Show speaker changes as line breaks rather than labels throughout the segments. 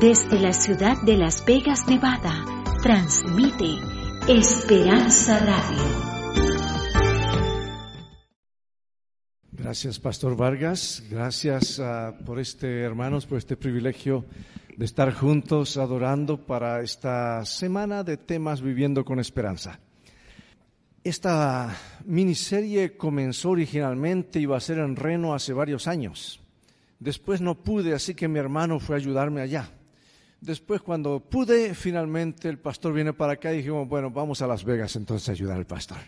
Desde la ciudad de Las Vegas, Nevada, transmite Esperanza Radio.
Gracias, Pastor Vargas. Gracias uh, por este, hermanos, por este privilegio de estar juntos adorando para esta semana de temas viviendo con esperanza. Esta miniserie comenzó originalmente, iba a ser en Reno hace varios años. Después no pude, así que mi hermano fue a ayudarme allá. Después, cuando pude, finalmente el pastor viene para acá y dijimos, bueno, vamos a Las Vegas entonces a ayudar al pastor.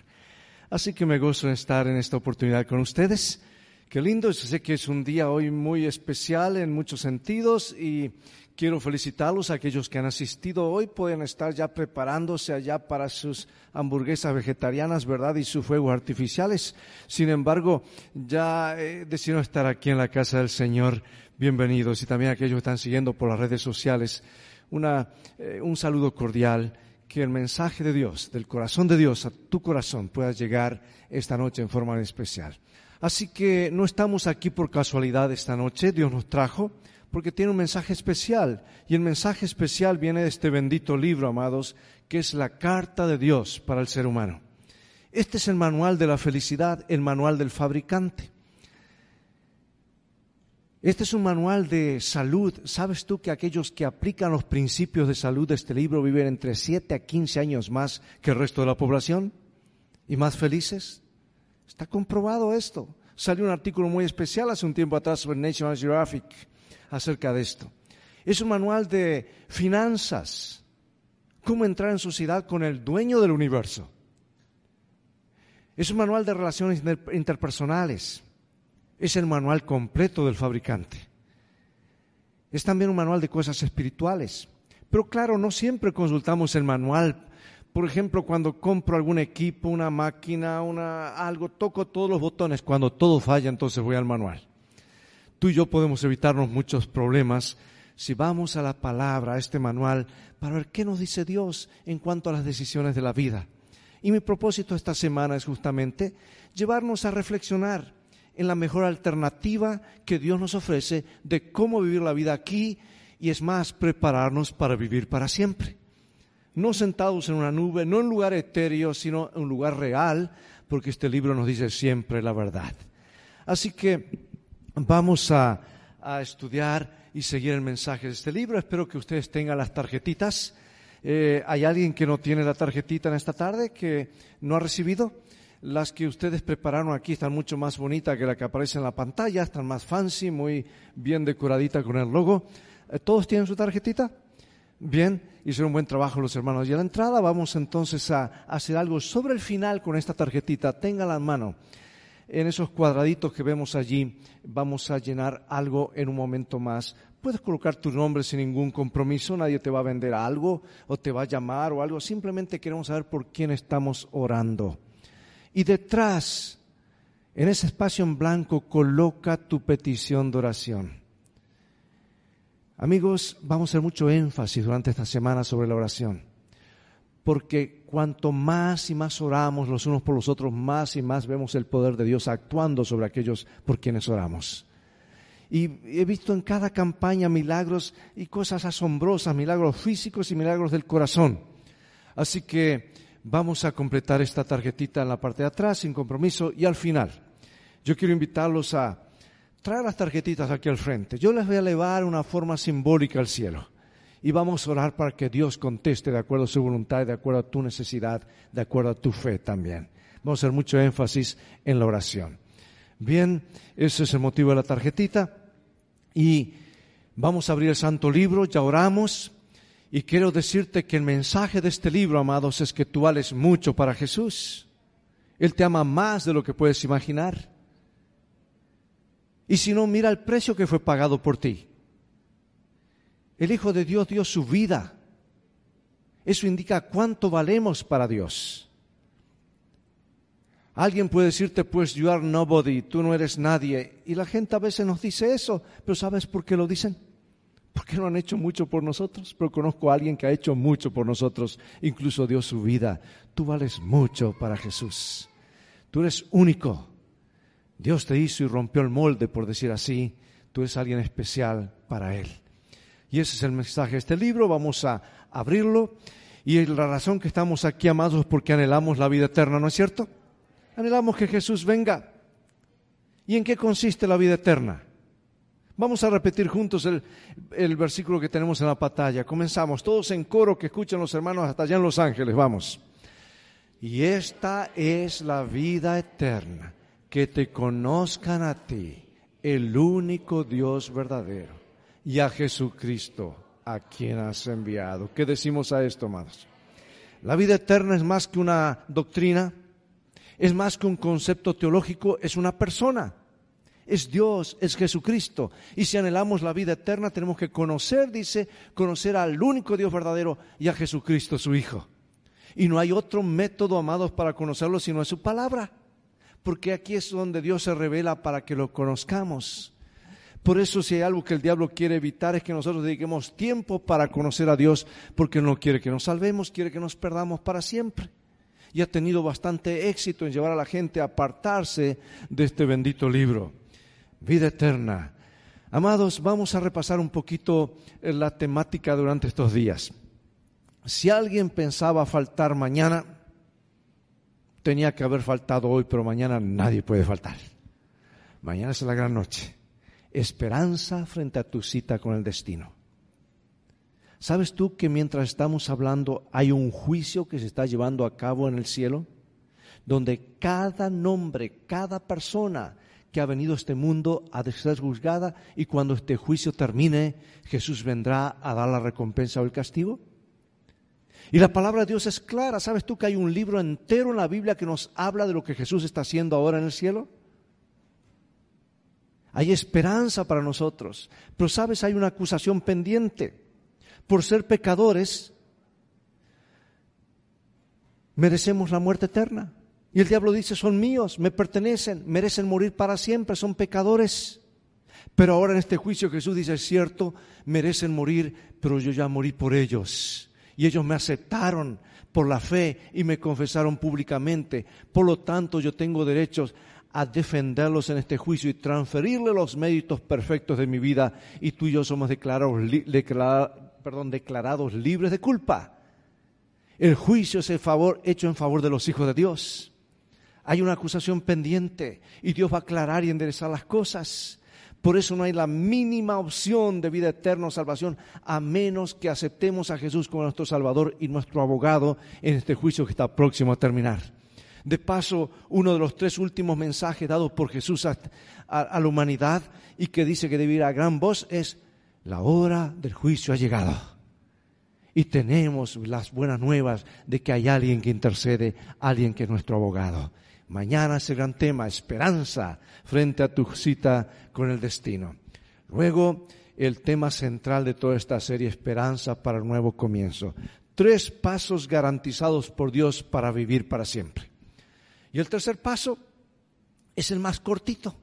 Así que me en estar en esta oportunidad con ustedes. Qué lindo, sé que es un día hoy muy especial en muchos sentidos y quiero felicitarlos a aquellos que han asistido hoy. Pueden estar ya preparándose allá para sus hamburguesas vegetarianas, ¿verdad? Y sus fuegos artificiales. Sin embargo, ya eh, decidieron estar aquí en la casa del Señor bienvenidos y también aquellos que están siguiendo por las redes sociales, eh, un saludo cordial, que el mensaje de Dios, del corazón de Dios a tu corazón pueda llegar esta noche en forma especial. Así que no estamos aquí por casualidad esta noche, Dios nos trajo porque tiene un mensaje especial y el mensaje especial viene de este bendito libro, amados, que es la carta de Dios para el ser humano. Este es el manual de la felicidad, el manual del fabricante. Este es un manual de salud. ¿Sabes tú que aquellos que aplican los principios de salud de este libro viven entre 7 a 15 años más que el resto de la población? ¿Y más felices? Está comprobado esto. Salió un artículo muy especial hace un tiempo atrás sobre National Geographic acerca de esto. Es un manual de finanzas. Cómo entrar en sociedad con el dueño del universo. Es un manual de relaciones interpersonales es el manual completo del fabricante. Es también un manual de cosas espirituales. Pero claro, no siempre consultamos el manual. Por ejemplo, cuando compro algún equipo, una máquina, una, algo, toco todos los botones. Cuando todo falla, entonces voy al manual. Tú y yo podemos evitarnos muchos problemas si vamos a la palabra, a este manual, para ver qué nos dice Dios en cuanto a las decisiones de la vida. Y mi propósito esta semana es justamente llevarnos a reflexionar en la mejor alternativa que Dios nos ofrece de cómo vivir la vida aquí y es más, prepararnos para vivir para siempre. No sentados en una nube, no en un lugar etéreo, sino en un lugar real, porque este libro nos dice siempre la verdad. Así que vamos a, estudiar y seguir el mensaje de este libro. Espero que ustedes tengan las tarjetitas. Eh, ¿Hay alguien que no tiene la tarjetita en esta tarde, que no ha recibido? Las que ustedes prepararon aquí están mucho más bonitas que la que aparece en la pantalla, están más fancy, muy bien decoradita con el logo. Eh, ¿Todos tienen su tarjetita? Bien, hicieron un buen trabajo los hermanos. Y a la entrada vamos entonces a hacer algo sobre el final con esta tarjetita. Téngala en mano. En esos cuadraditos que vemos allí vamos a llenar algo en un momento más. Puedes colocar tu nombre sin ningún compromiso, nadie te va a vender algo o te va a llamar o algo. Simplemente queremos saber por quién estamos orando. Y detrás, en ese espacio en blanco, coloca tu petición de oración. Amigos, vamos a hacer mucho énfasis durante esta semana sobre la oración. Porque cuanto más y más oramos los unos por los otros, más y más vemos el poder de Dios actuando sobre aquellos por quienes oramos. Y he visto en cada campaña milagros y cosas asombrosas, milagros físicos y milagros del corazón. Así que vamos a completar esta tarjetita en la parte de atrás sin compromiso y al final. Yo quiero invitarlos a traer las tarjetitas aquí al frente. Yo les voy a elevar una forma simbólica al cielo y vamos a orar para que Dios conteste de acuerdo a su voluntad, de acuerdo a tu necesidad, de acuerdo a tu fe también. Vamos a hacer mucho énfasis en la oración. Bien, ese es el motivo de la tarjetita y vamos a abrir el santo libro, ya oramos. Y quiero decirte que el mensaje de este libro, amados, es que tú vales mucho para Jesús. Él te ama más de lo que puedes imaginar. Y si no, mira el precio que fue pagado por ti. El Hijo de Dios dio su vida. Eso indica cuánto valemos para Dios. Alguien puede decirte, pues, you are nobody, tú no eres nadie. Y la gente a veces nos dice eso, pero ¿sabes por qué lo dicen? Porque no han hecho mucho por nosotros, pero conozco a alguien que ha hecho mucho por nosotros, incluso dio su vida. Tú vales mucho para Jesús. Tú eres único. Dios te hizo y rompió el molde, por decir así. Tú eres alguien especial para Él. Y ese es el mensaje de este libro. Vamos a abrirlo. Y la razón que estamos aquí, amados, es porque anhelamos la vida eterna, ¿no es cierto? Anhelamos que Jesús venga. ¿Y en qué consiste la vida eterna? Vamos a repetir juntos el, versículo que tenemos en la pantalla. Comenzamos, todos en coro que escuchan los hermanos hasta allá en Los Ángeles, vamos. Y esta es la vida eterna, que te conozcan a ti, el único Dios verdadero, y a Jesucristo, a quien has enviado. ¿Qué decimos a esto, amados? La vida eterna es más que una doctrina, es más que un concepto teológico, es una persona es Dios, es Jesucristo. Y si anhelamos la vida eterna, tenemos que conocer, dice, conocer al único Dios verdadero y a Jesucristo, su Hijo. Y no hay otro método, amados, para conocerlo sino es su palabra. Porque aquí es donde Dios se revela para que lo conozcamos. Por eso si hay algo que el diablo quiere evitar es que nosotros dediquemos tiempo para conocer a Dios, porque no quiere que nos salvemos, quiere que nos perdamos para siempre. Y ha tenido bastante éxito en llevar a la gente a apartarse de este bendito libro vida eterna. Amados, vamos a repasar un poquito eh, la temática durante estos días. Si alguien pensaba faltar mañana, tenía que haber faltado hoy, pero mañana nadie puede faltar. Mañana es la gran noche. Esperanza frente a tu cita con el destino. ¿Sabes tú que mientras estamos hablando hay un juicio que se está llevando a cabo en el cielo? Donde cada nombre, cada persona que ha venido a este mundo a ser juzgada y cuando este juicio termine, Jesús vendrá a dar la recompensa o el castigo? Y la palabra de Dios es clara. ¿Sabes tú que hay un libro entero en la Biblia que nos habla de lo que Jesús está haciendo ahora en el cielo? Hay esperanza para nosotros. Pero sabes, hay una acusación pendiente. Por ser pecadores, merecemos la muerte eterna. Y el diablo dice, son míos, me pertenecen, merecen morir para siempre, son pecadores. Pero ahora en este juicio Jesús dice, es cierto, merecen morir, pero yo ya morí por ellos. Y ellos me aceptaron por la fe y me confesaron públicamente. Por lo tanto, yo tengo derechos a defenderlos en este juicio y transferirle los méritos perfectos de mi vida. Y tú y yo somos declarados, declarados libres de culpa. El juicio es el favor hecho en favor de los hijos de Dios. Hay una acusación pendiente y Dios va a aclarar y enderezar las cosas. Por eso no hay la mínima opción de vida eterna o salvación a menos que aceptemos a Jesús como nuestro Salvador y nuestro abogado en este juicio que está próximo a terminar. De paso, uno de los tres últimos mensajes dados por Jesús a, la humanidad y que dice que debe ir a gran voz es, la hora del juicio ha llegado. Y tenemos las buenas nuevas de que hay alguien que intercede, alguien que es nuestro abogado. Mañana es el gran tema, esperanza frente a tu cita con el destino. Luego, el tema central de toda esta serie, esperanza para el nuevo comienzo. Tres pasos garantizados por Dios para vivir para siempre. Y el tercer paso es el más cortito.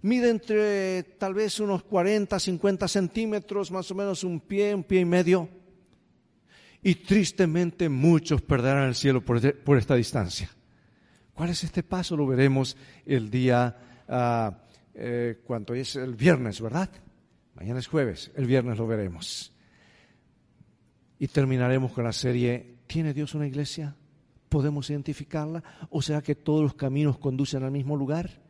Mide entre tal vez unos 40, 50 centímetros, más o menos un pie, un pie y medio. Y tristemente muchos perderán el cielo por, por esta distancia. ¿Cuál es este paso? Lo veremos el día, uh, es el viernes, ¿verdad? Mañana es jueves, el viernes lo veremos. Y terminaremos con la serie, ¿tiene Dios una iglesia? ¿Podemos identificarla? ¿O será que todos los caminos conducen al mismo lugar?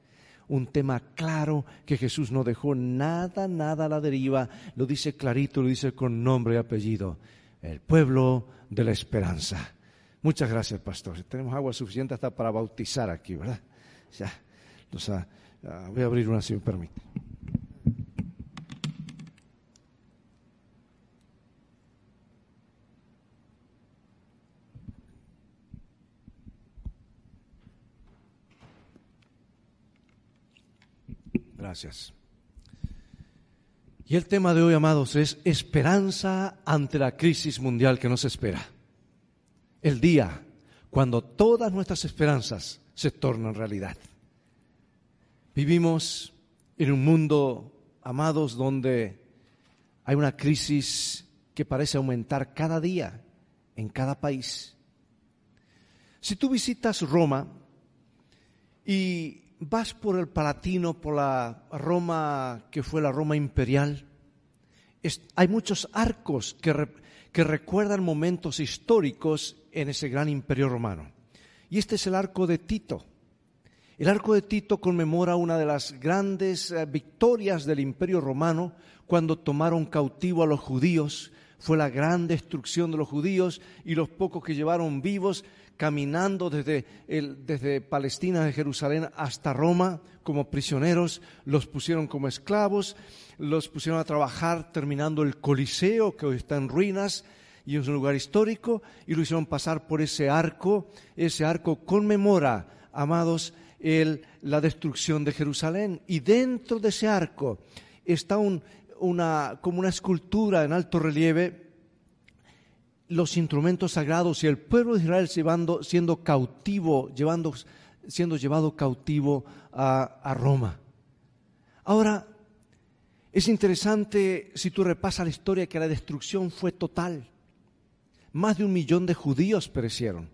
Un tema claro que Jesús no dejó nada, nada a la deriva, lo dice clarito, lo dice con nombre y apellido, el pueblo de la esperanza. Muchas gracias, pastor. Tenemos agua suficiente hasta para bautizar aquí, ¿verdad? Ya. voy a abrir una si me permite. Gracias. Y el tema de hoy, amados, es esperanza ante la crisis mundial que nos espera el día cuando todas nuestras esperanzas se tornan realidad. Vivimos en un mundo, amados, donde hay una crisis que parece aumentar cada día en cada país. Si tú visitas Roma y vas por el Palatino, por la Roma que fue la Roma imperial, hay muchos arcos que, recuerdan momentos históricos en ese gran imperio romano. Y este es el arco de Tito. El arco de Tito conmemora una de las grandes eh, victorias del imperio romano cuando tomaron cautivo a los judíos. Fue la gran destrucción de los judíos y los pocos que llevaron vivos caminando desde, desde Palestina, de Jerusalén hasta Roma como prisioneros, los pusieron como esclavos, los pusieron a trabajar terminando el Coliseo, que hoy está en ruinas, y es un lugar histórico, y lo hicieron pasar por ese arco. Ese arco conmemora, amados, la destrucción de Jerusalén. Y dentro de ese arco está un, una, como una escultura en alto relieve los instrumentos sagrados y el pueblo de Israel llevando, siendo cautivo, llevando, siendo llevado cautivo a, a Roma. Ahora, es interesante si tú repasas la historia que la destrucción fue total. Más de un millón de judíos perecieron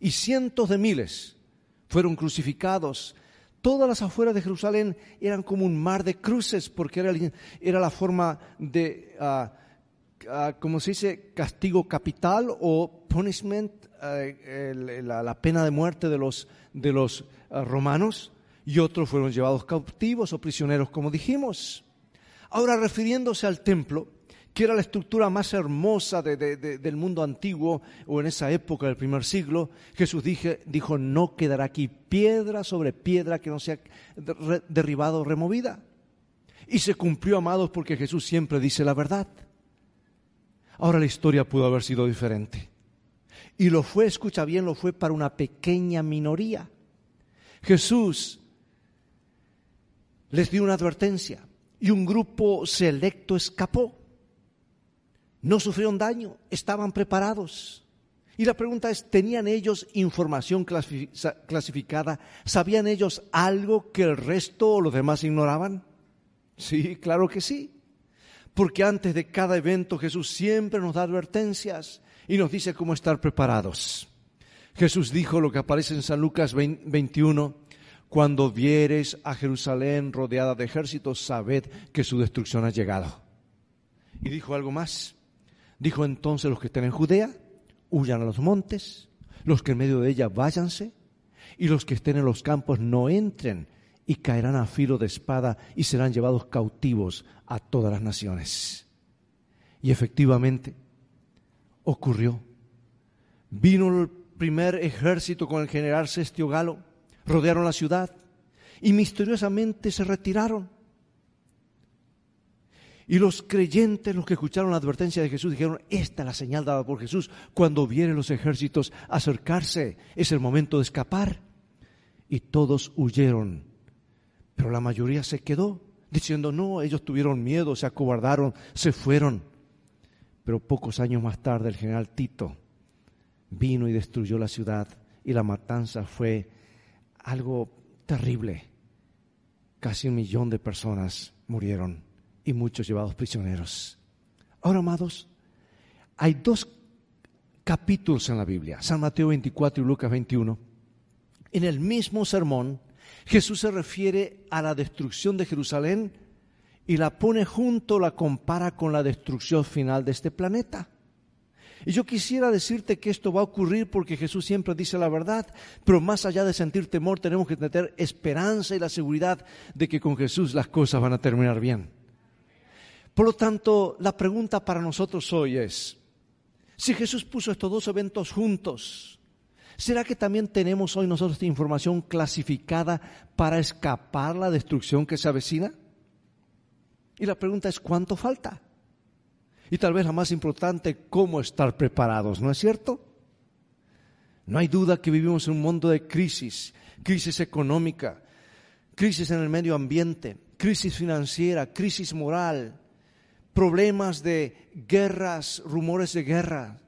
y cientos de miles fueron crucificados. Todas las afueras de Jerusalén eran como un mar de cruces porque era, la forma de... Ah, Ah, como se dice, castigo capital o punishment, eh, la, pena de muerte de los, de los romanos, y otros fueron llevados cautivos o prisioneros, como dijimos. Ahora, refiriéndose al templo, que era la estructura más hermosa del mundo antiguo o en esa época del primer siglo, Jesús dijo, no quedará aquí piedra sobre piedra que no sea derribada o removida. Y se cumplió, amados, porque Jesús siempre dice la verdad. Ahora la historia pudo haber sido diferente. Y lo fue, escucha bien, lo fue para una pequeña minoría. Jesús les dio una advertencia y un grupo selecto escapó. No sufrieron daño, estaban preparados. Y la pregunta es, ¿tenían ellos información clasificada? ¿Sabían ellos algo que el resto o los demás ignoraban? Sí, claro que sí porque antes de cada evento Jesús siempre nos da advertencias y nos dice cómo estar preparados. Jesús dijo lo que aparece en San Lucas 21, cuando vieres a Jerusalén rodeada de ejércitos, sabed que su destrucción ha llegado. Y dijo algo más. Dijo entonces los que estén en Judea, huyan a los montes, los que en medio de ella váyanse, y los que estén en los campos no entren y caerán a filo de espada y serán llevados cautivos a todas las naciones. Y efectivamente ocurrió. Vino el primer ejército con el general Sestio Galo, rodearon la ciudad y misteriosamente se retiraron. Y los creyentes, los que escucharon la advertencia de Jesús, dijeron, esta es la señal dada por Jesús. Cuando vienen los ejércitos acercarse, es el momento de escapar. Y todos huyeron pero la mayoría se quedó diciendo, no, ellos tuvieron miedo, se acobardaron, se fueron. Pero pocos años más tarde el general Tito vino y destruyó la ciudad y la matanza fue algo terrible. Casi un millón de personas murieron y muchos llevados prisioneros. Ahora, amados, hay dos capítulos en la Biblia, San Mateo 24 y Lucas 21. En el mismo sermón, Jesús se refiere a la destrucción de Jerusalén y la pone junto, la compara con la destrucción final de este planeta. Y yo quisiera decirte que esto va a ocurrir porque Jesús siempre dice la verdad, pero más allá de sentir temor tenemos que tener esperanza y la seguridad de que con Jesús las cosas van a terminar bien. Por lo tanto, la pregunta para nosotros hoy es, si Jesús puso estos dos eventos juntos, ¿Será que también tenemos hoy nosotros información clasificada para escapar la destrucción que se avecina? Y la pregunta es, ¿cuánto falta? Y tal vez la más importante, ¿cómo estar preparados? ¿No es cierto? No hay duda que vivimos en un mundo de crisis, crisis económica, crisis en el medio ambiente, crisis financiera, crisis moral, problemas de guerras, rumores de guerra,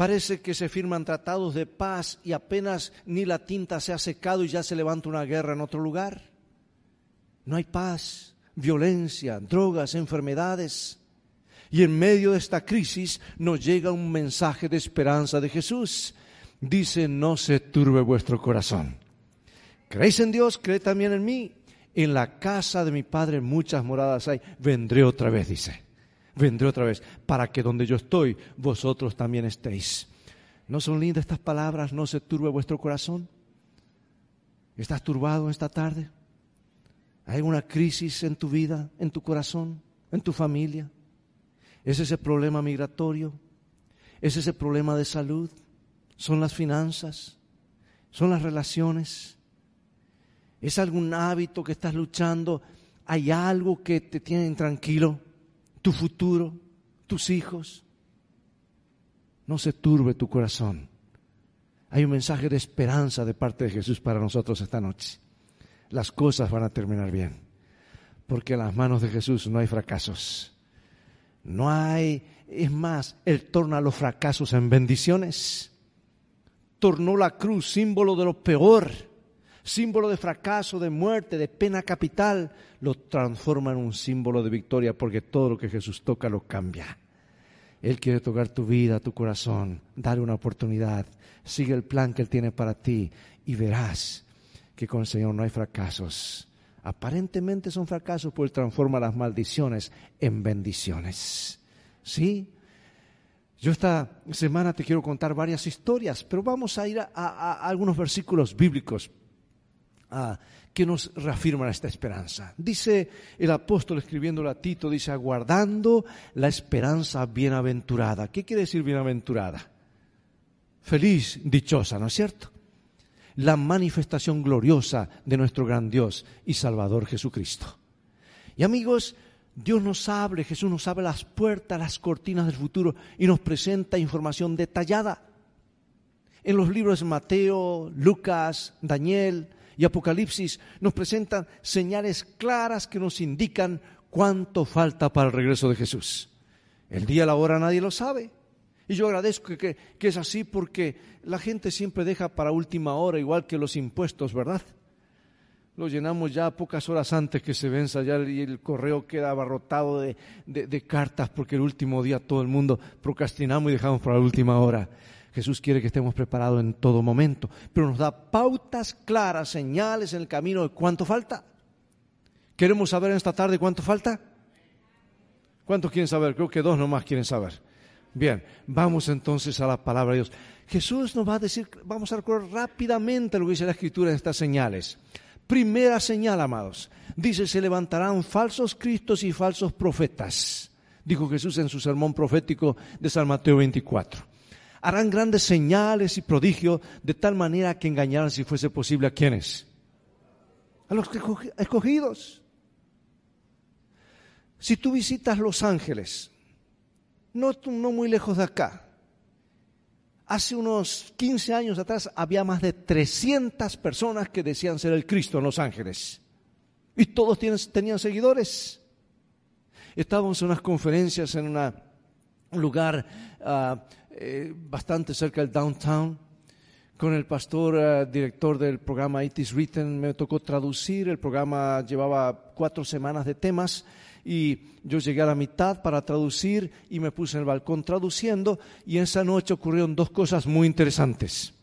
Parece que se firman tratados de paz y apenas ni la tinta se ha secado y ya se levanta una guerra en otro lugar. No hay paz, violencia, drogas, enfermedades. Y en medio de esta crisis nos llega un mensaje de esperanza de Jesús. Dice, no se turbe vuestro corazón. ¿Creéis en Dios? Creed también en mí. En la casa de mi Padre muchas moradas hay. Vendré otra vez, dice. Vendré otra vez, para que donde yo estoy, vosotros también estéis. ¿No son lindas estas palabras? ¿No se turbe vuestro corazón? ¿Estás turbado esta tarde? ¿Hay una crisis en tu vida, en tu corazón, en tu familia? ¿Es ese problema migratorio? ¿Es ese problema de salud? ¿Son las finanzas? ¿Son las relaciones? ¿Es algún hábito que estás luchando? ¿Hay algo que te tiene intranquilo? ¿Tu futuro? ¿Tus hijos? No se turbe tu corazón. Hay un mensaje de esperanza de parte de Jesús para nosotros esta noche. Las cosas van a terminar bien, porque en las manos de Jesús no hay fracasos. No hay, es más, Él torna los fracasos en bendiciones. Tornó la cruz símbolo de lo peor, símbolo de fracaso, de muerte, de pena capital, lo transforma en un símbolo de victoria, porque todo lo que Jesús toca lo cambia. Él quiere tocar tu vida, tu corazón, darle una oportunidad. Sigue el plan que Él tiene para ti y verás que con el Señor no hay fracasos. Aparentemente son fracasos, pues Él transforma las maldiciones en bendiciones. ¿Sí? Yo esta semana te quiero contar varias historias, pero vamos a ir a, algunos versículos bíblicos ah, que nos reafirman esta esperanza. Dice el apóstol escribiendo a Tito, dice, aguardando la esperanza bienaventurada. ¿Qué quiere decir bienaventurada? Feliz, dichosa, ¿no es cierto? La manifestación gloriosa de nuestro gran Dios y Salvador Jesucristo. Y amigos, Dios nos abre, Jesús nos abre las puertas, las cortinas del futuro y nos presenta información detallada. En los libros de Mateo, Lucas, Daniel, y Apocalipsis nos presentan señales claras que nos indican cuánto falta para el regreso de Jesús. El día, la hora nadie lo sabe. Y yo agradezco que, que, es así porque la gente siempre deja para última hora, igual que los impuestos, ¿verdad? Lo llenamos ya pocas horas antes que se venza ya y el correo queda abarrotado de, de cartas porque el último día todo el mundo procrastinamos y dejamos para la última hora. Jesús quiere que estemos preparados en todo momento, pero nos da pautas claras, señales en el camino de cuánto falta. ¿Queremos saber en esta tarde cuánto falta? ¿Cuántos quieren saber? Creo que dos nomás quieren saber. Bien, vamos entonces a la palabra de Dios. Jesús nos va a decir, vamos a recorrer rápidamente lo que dice la Escritura en estas señales. Primera señal, amados, dice, se levantarán falsos cristos y falsos profetas, dijo Jesús en su sermón profético de San Mateo 24 harán grandes señales y prodigios de tal manera que engañarán si fuese posible a quienes. A los escogidos. Si tú visitas Los Ángeles, no, no muy lejos de acá, hace unos 15 años atrás había más de 300 personas que decían ser el Cristo en Los Ángeles. Y todos tenían seguidores. Estábamos en unas conferencias en un lugar ah, eh, bastante cerca del downtown. Con el pastor eh, director del programa It is Written me tocó traducir. El programa llevaba cuatro semanas de temas y yo llegué a la mitad para traducir y me puse en el balcón traduciendo y esa noche ocurrieron dos cosas muy interesantes.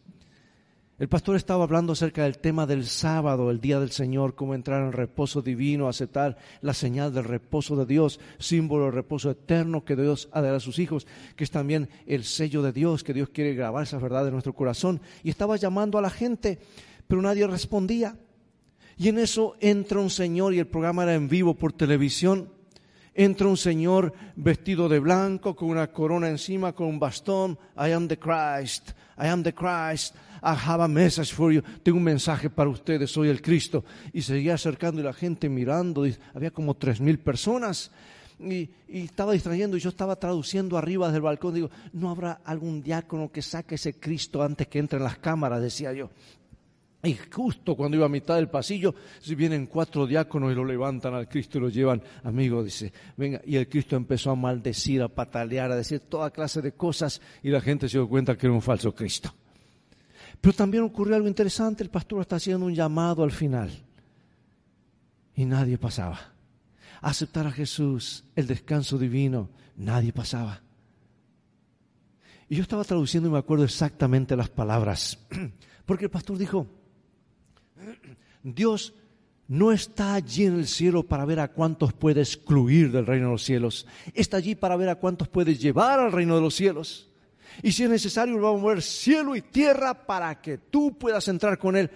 El pastor estaba hablando acerca del tema del sábado, el día del Señor, cómo entrar en reposo divino, aceptar la señal del reposo de Dios, símbolo del reposo eterno que Dios ha de a sus hijos, que es también el sello de Dios, que Dios quiere grabar esa verdad en nuestro corazón. Y estaba llamando a la gente, pero nadie respondía. Y en eso entra un señor, y el programa era en vivo por televisión, entra un señor vestido de blanco, con una corona encima, con un bastón, I am the Christ, I am the Christ. I have a message for you. Tengo un mensaje para ustedes, soy el Cristo. Y seguía acercando y la gente mirando. Había como tres mil personas. Y, estaba distrayendo y yo estaba traduciendo arriba del balcón. Digo, ¿no habrá algún diácono que saque ese Cristo antes que entre en las cámaras? Decía yo. Y justo cuando iba a mitad del pasillo, si vienen cuatro diáconos y lo levantan al Cristo y lo llevan, amigo, dice, venga, y el Cristo empezó a maldecir, a patalear, a decir toda clase de cosas, y la gente se dio cuenta que era un falso Cristo. Pero también ocurrió algo interesante, el pastor está haciendo un llamado al final y nadie pasaba. Aceptar a Jesús, el descanso divino, nadie pasaba. Y yo estaba traduciendo y me acuerdo exactamente las palabras, porque el pastor dijo, Dios no está allí en el cielo para ver a cuántos puede excluir del reino de los cielos. Está allí para ver a cuántos puede llevar al reino de los cielos. Y si es necesario, va a mover cielo y tierra para que tú puedas entrar con Él.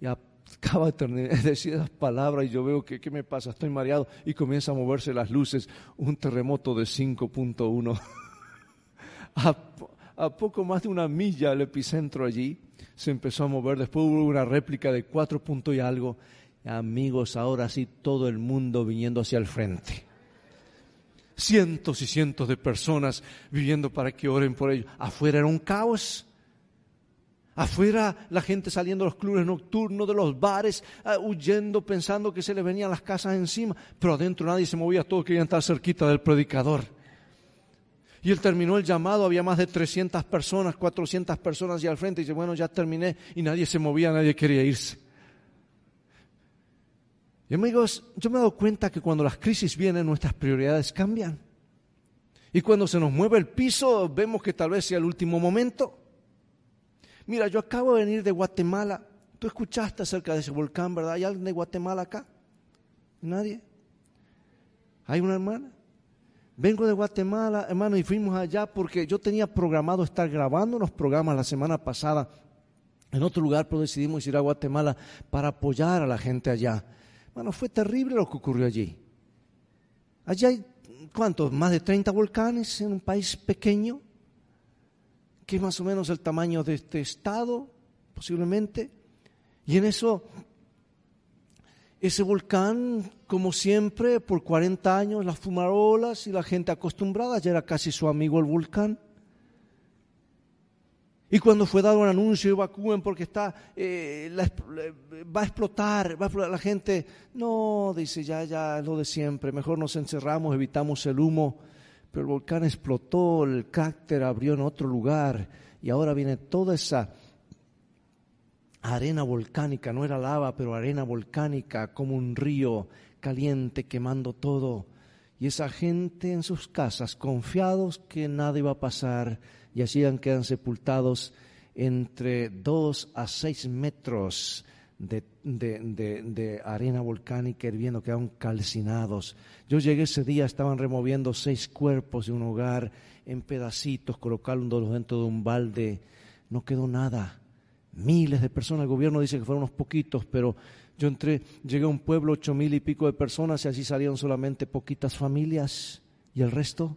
Y acaba de decir esas palabras y yo veo que, ¿qué me pasa? Estoy mareado y comienza a moverse las luces. Un terremoto de 5.1. a, poco más de una milla el epicentro allí se empezó a mover. Después hubo una réplica de 4 puntos y algo amigos, ahora sí todo el mundo viniendo hacia el frente. Cientos y cientos de personas viviendo para que oren por ellos. Afuera era un caos. Afuera la gente saliendo de los clubes nocturnos, de los bares, ah, huyendo, pensando que se les venían las casas encima. Pero adentro nadie se movía, todos querían estar cerquita del predicador. Y él terminó el llamado, había más de 300 personas, 400 personas y al frente. Y dice, bueno, ya terminé. Y nadie se movía, nadie quería irse. Y amigos, yo me he dado cuenta que cuando las crisis vienen, nuestras prioridades cambian. Y cuando se nos mueve el piso, vemos que tal vez sea el último momento. Mira, yo acabo de venir de Guatemala. Tú escuchaste acerca de ese volcán, ¿verdad? ¿Hay alguien de Guatemala acá? ¿Nadie? ¿Hay una hermana? Vengo de Guatemala, hermano, y fuimos allá porque yo tenía programado estar grabando unos programas la semana pasada en otro lugar, pero decidimos ir a Guatemala para apoyar a la gente allá. Bueno, fue terrible lo que ocurrió allí. Allí hay, ¿cuántos? Más de 30 volcanes en un país pequeño, que es más o menos el tamaño de este estado, posiblemente. Y en eso, ese volcán, como siempre, por 40 años, las fumarolas y la gente acostumbrada, ya era casi su amigo el volcán. Y cuando fue dado un anuncio, evacúen porque está, eh, va a explotar, va a explotar la gente. No, dice, ya, ya, lo de siempre, mejor nos encerramos, evitamos el humo. Pero el volcán explotó, el cráter abrió en otro lugar y ahora viene toda esa arena volcánica, no era lava, pero arena volcánica, como un río caliente quemando todo. Y esa gente en sus casas, confiados que nada iba a pasar, y así quedan sepultados entre dos a seis metros de, arena volcánica hirviendo, quedaron calcinados. Yo llegué ese día, estaban removiendo seis cuerpos de un hogar en pedacitos, colocándolos dentro de un balde. No quedó nada. Miles de personas, el gobierno dice que fueron unos poquitos, pero yo entré, llegué a un pueblo, ocho mil y pico de personas, y así salieron solamente poquitas familias, y el resto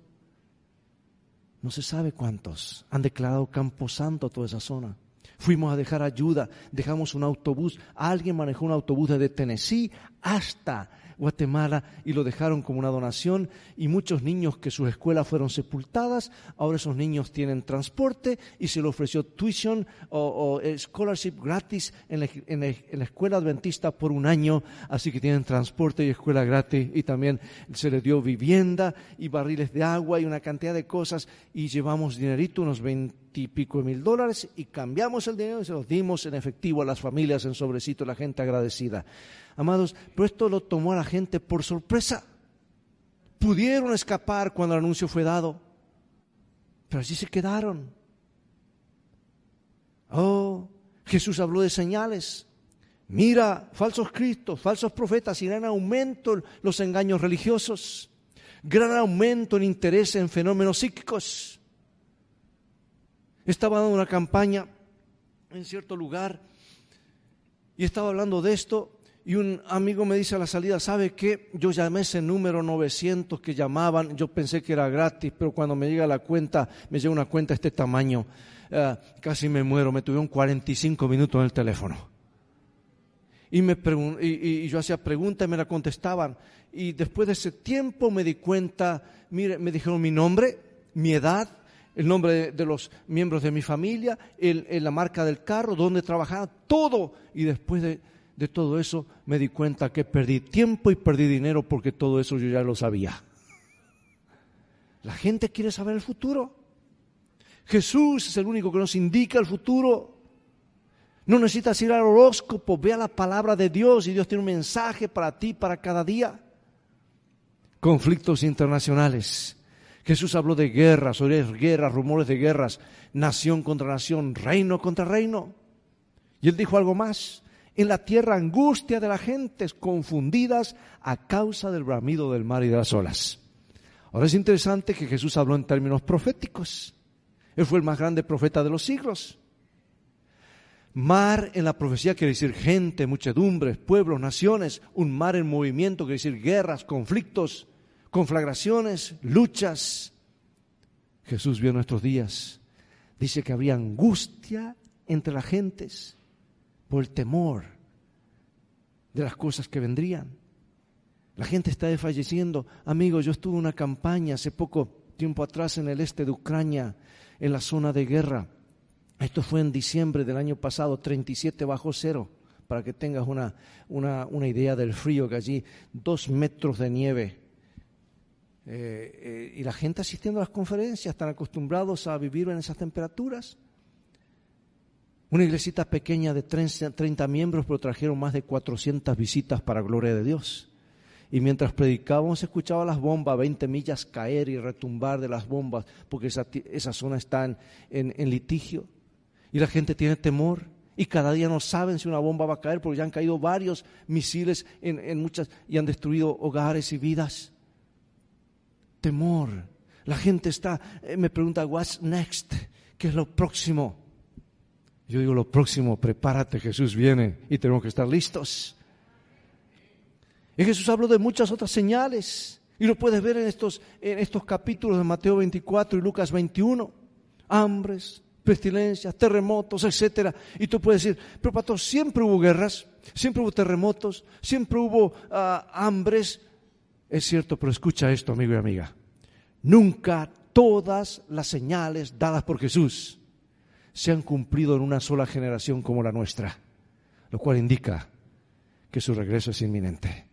no se sabe cuántos han declarado Camposanto toda esa zona. Fuimos a dejar ayuda, dejamos un autobús, alguien manejó un autobús desde Tennessee hasta Guatemala y lo dejaron como una donación. Y muchos niños que sus escuelas fueron sepultadas, ahora esos niños tienen transporte y se le ofreció tuition o, scholarship gratis en la, en la, escuela adventista por un año, así que tienen transporte y escuela gratis. Y también se les dio vivienda y barriles de agua y una cantidad de cosas. Y llevamos dinerito, unos 20 y pico de mil dólares y cambiamos el dinero y se los dimos en efectivo a las familias en sobrecito, la gente agradecida. Amados, pero esto lo tomó a la gente por sorpresa. Pudieron escapar cuando el anuncio fue dado, pero allí se quedaron. Oh, Jesús habló de señales. Mira, falsos cristos, falsos profetas, y gran aumento los engaños religiosos, gran aumento en interés en fenómenos psíquicos. Estaba dando una campaña en cierto lugar y estaba hablando de esto y un amigo me dice a la salida, ¿sabe qué? Yo llamé ese número 900 que llamaban, yo pensé que era gratis, pero cuando me llega la cuenta, me llega una cuenta de este tamaño, eh, casi me muero, me tuvieron 45 minutos en el teléfono. Y, me y, y, yo hacía preguntas y me la contestaban. Y después de ese tiempo me di cuenta, mire, me dijeron mi nombre, mi edad, el nombre de, los miembros de mi familia, el, la marca del carro, dónde trabajaba, todo. Y después de de todo eso me di cuenta que perdí tiempo y perdí dinero porque todo eso yo ya lo sabía. La gente quiere saber el futuro. Jesús es el único que nos indica el futuro. No necesitas ir al horóscopo, ve a la palabra de Dios y Dios tiene un mensaje para ti, para cada día. Conflictos internacionales. Jesús habló de guerras, guerras, rumores de guerras, nación contra nación, reino contra reino. Y él dijo algo más En la tierra angustia de las gentes confundidas a causa del bramido del mar y de las olas. Ahora es interesante que Jesús habló en términos proféticos. Él fue el más grande profeta de los siglos. Mar en la profecía quiere decir gente, muchedumbres, pueblos, naciones. Un mar en movimiento quiere decir guerras, conflictos, conflagraciones, luchas. Jesús vio nuestros días. Dice que habría angustia entre las gentes por el temor de las cosas que vendrían. La gente está desfalleciendo. Amigos, yo estuve en una campaña hace poco tiempo atrás en el este de Ucrania, en la zona de guerra. Esto fue en diciembre del año pasado, 37 bajo cero, para que tengas una, una, una idea del frío que allí, dos metros de nieve. Eh, eh, y la gente asistiendo a las conferencias, están acostumbrados a vivir en esas temperaturas. Una iglesita pequeña de 30 miembros, pero trajeron más de 400 visitas para gloria de Dios. Y mientras predicábamos, escuchaba las bombas, 20 millas caer y retumbar de las bombas, porque esa, esa zona está en, en, litigio. Y la gente tiene temor. Y cada día no saben si una bomba va a caer, porque ya han caído varios misiles en, en muchas y han destruido hogares y vidas. Temor. La gente está, eh, me pregunta, what's next? ¿Qué es lo próximo? Yo digo, lo próximo, prepárate, Jesús viene y tenemos que estar listos. Y Jesús habló de muchas otras señales. Y lo puedes ver en estos, en estos capítulos de Mateo 24 y Lucas 21. Hambres, pestilencias, terremotos, etcétera. Y tú puedes decir, pero pastor, siempre hubo guerras, siempre hubo terremotos, siempre hubo ah, hambres. Es cierto, pero escucha esto, amigo y amiga. Nunca todas las señales dadas por Jesús se han cumplido en una sola generación como la nuestra, lo cual indica que su regreso es inminente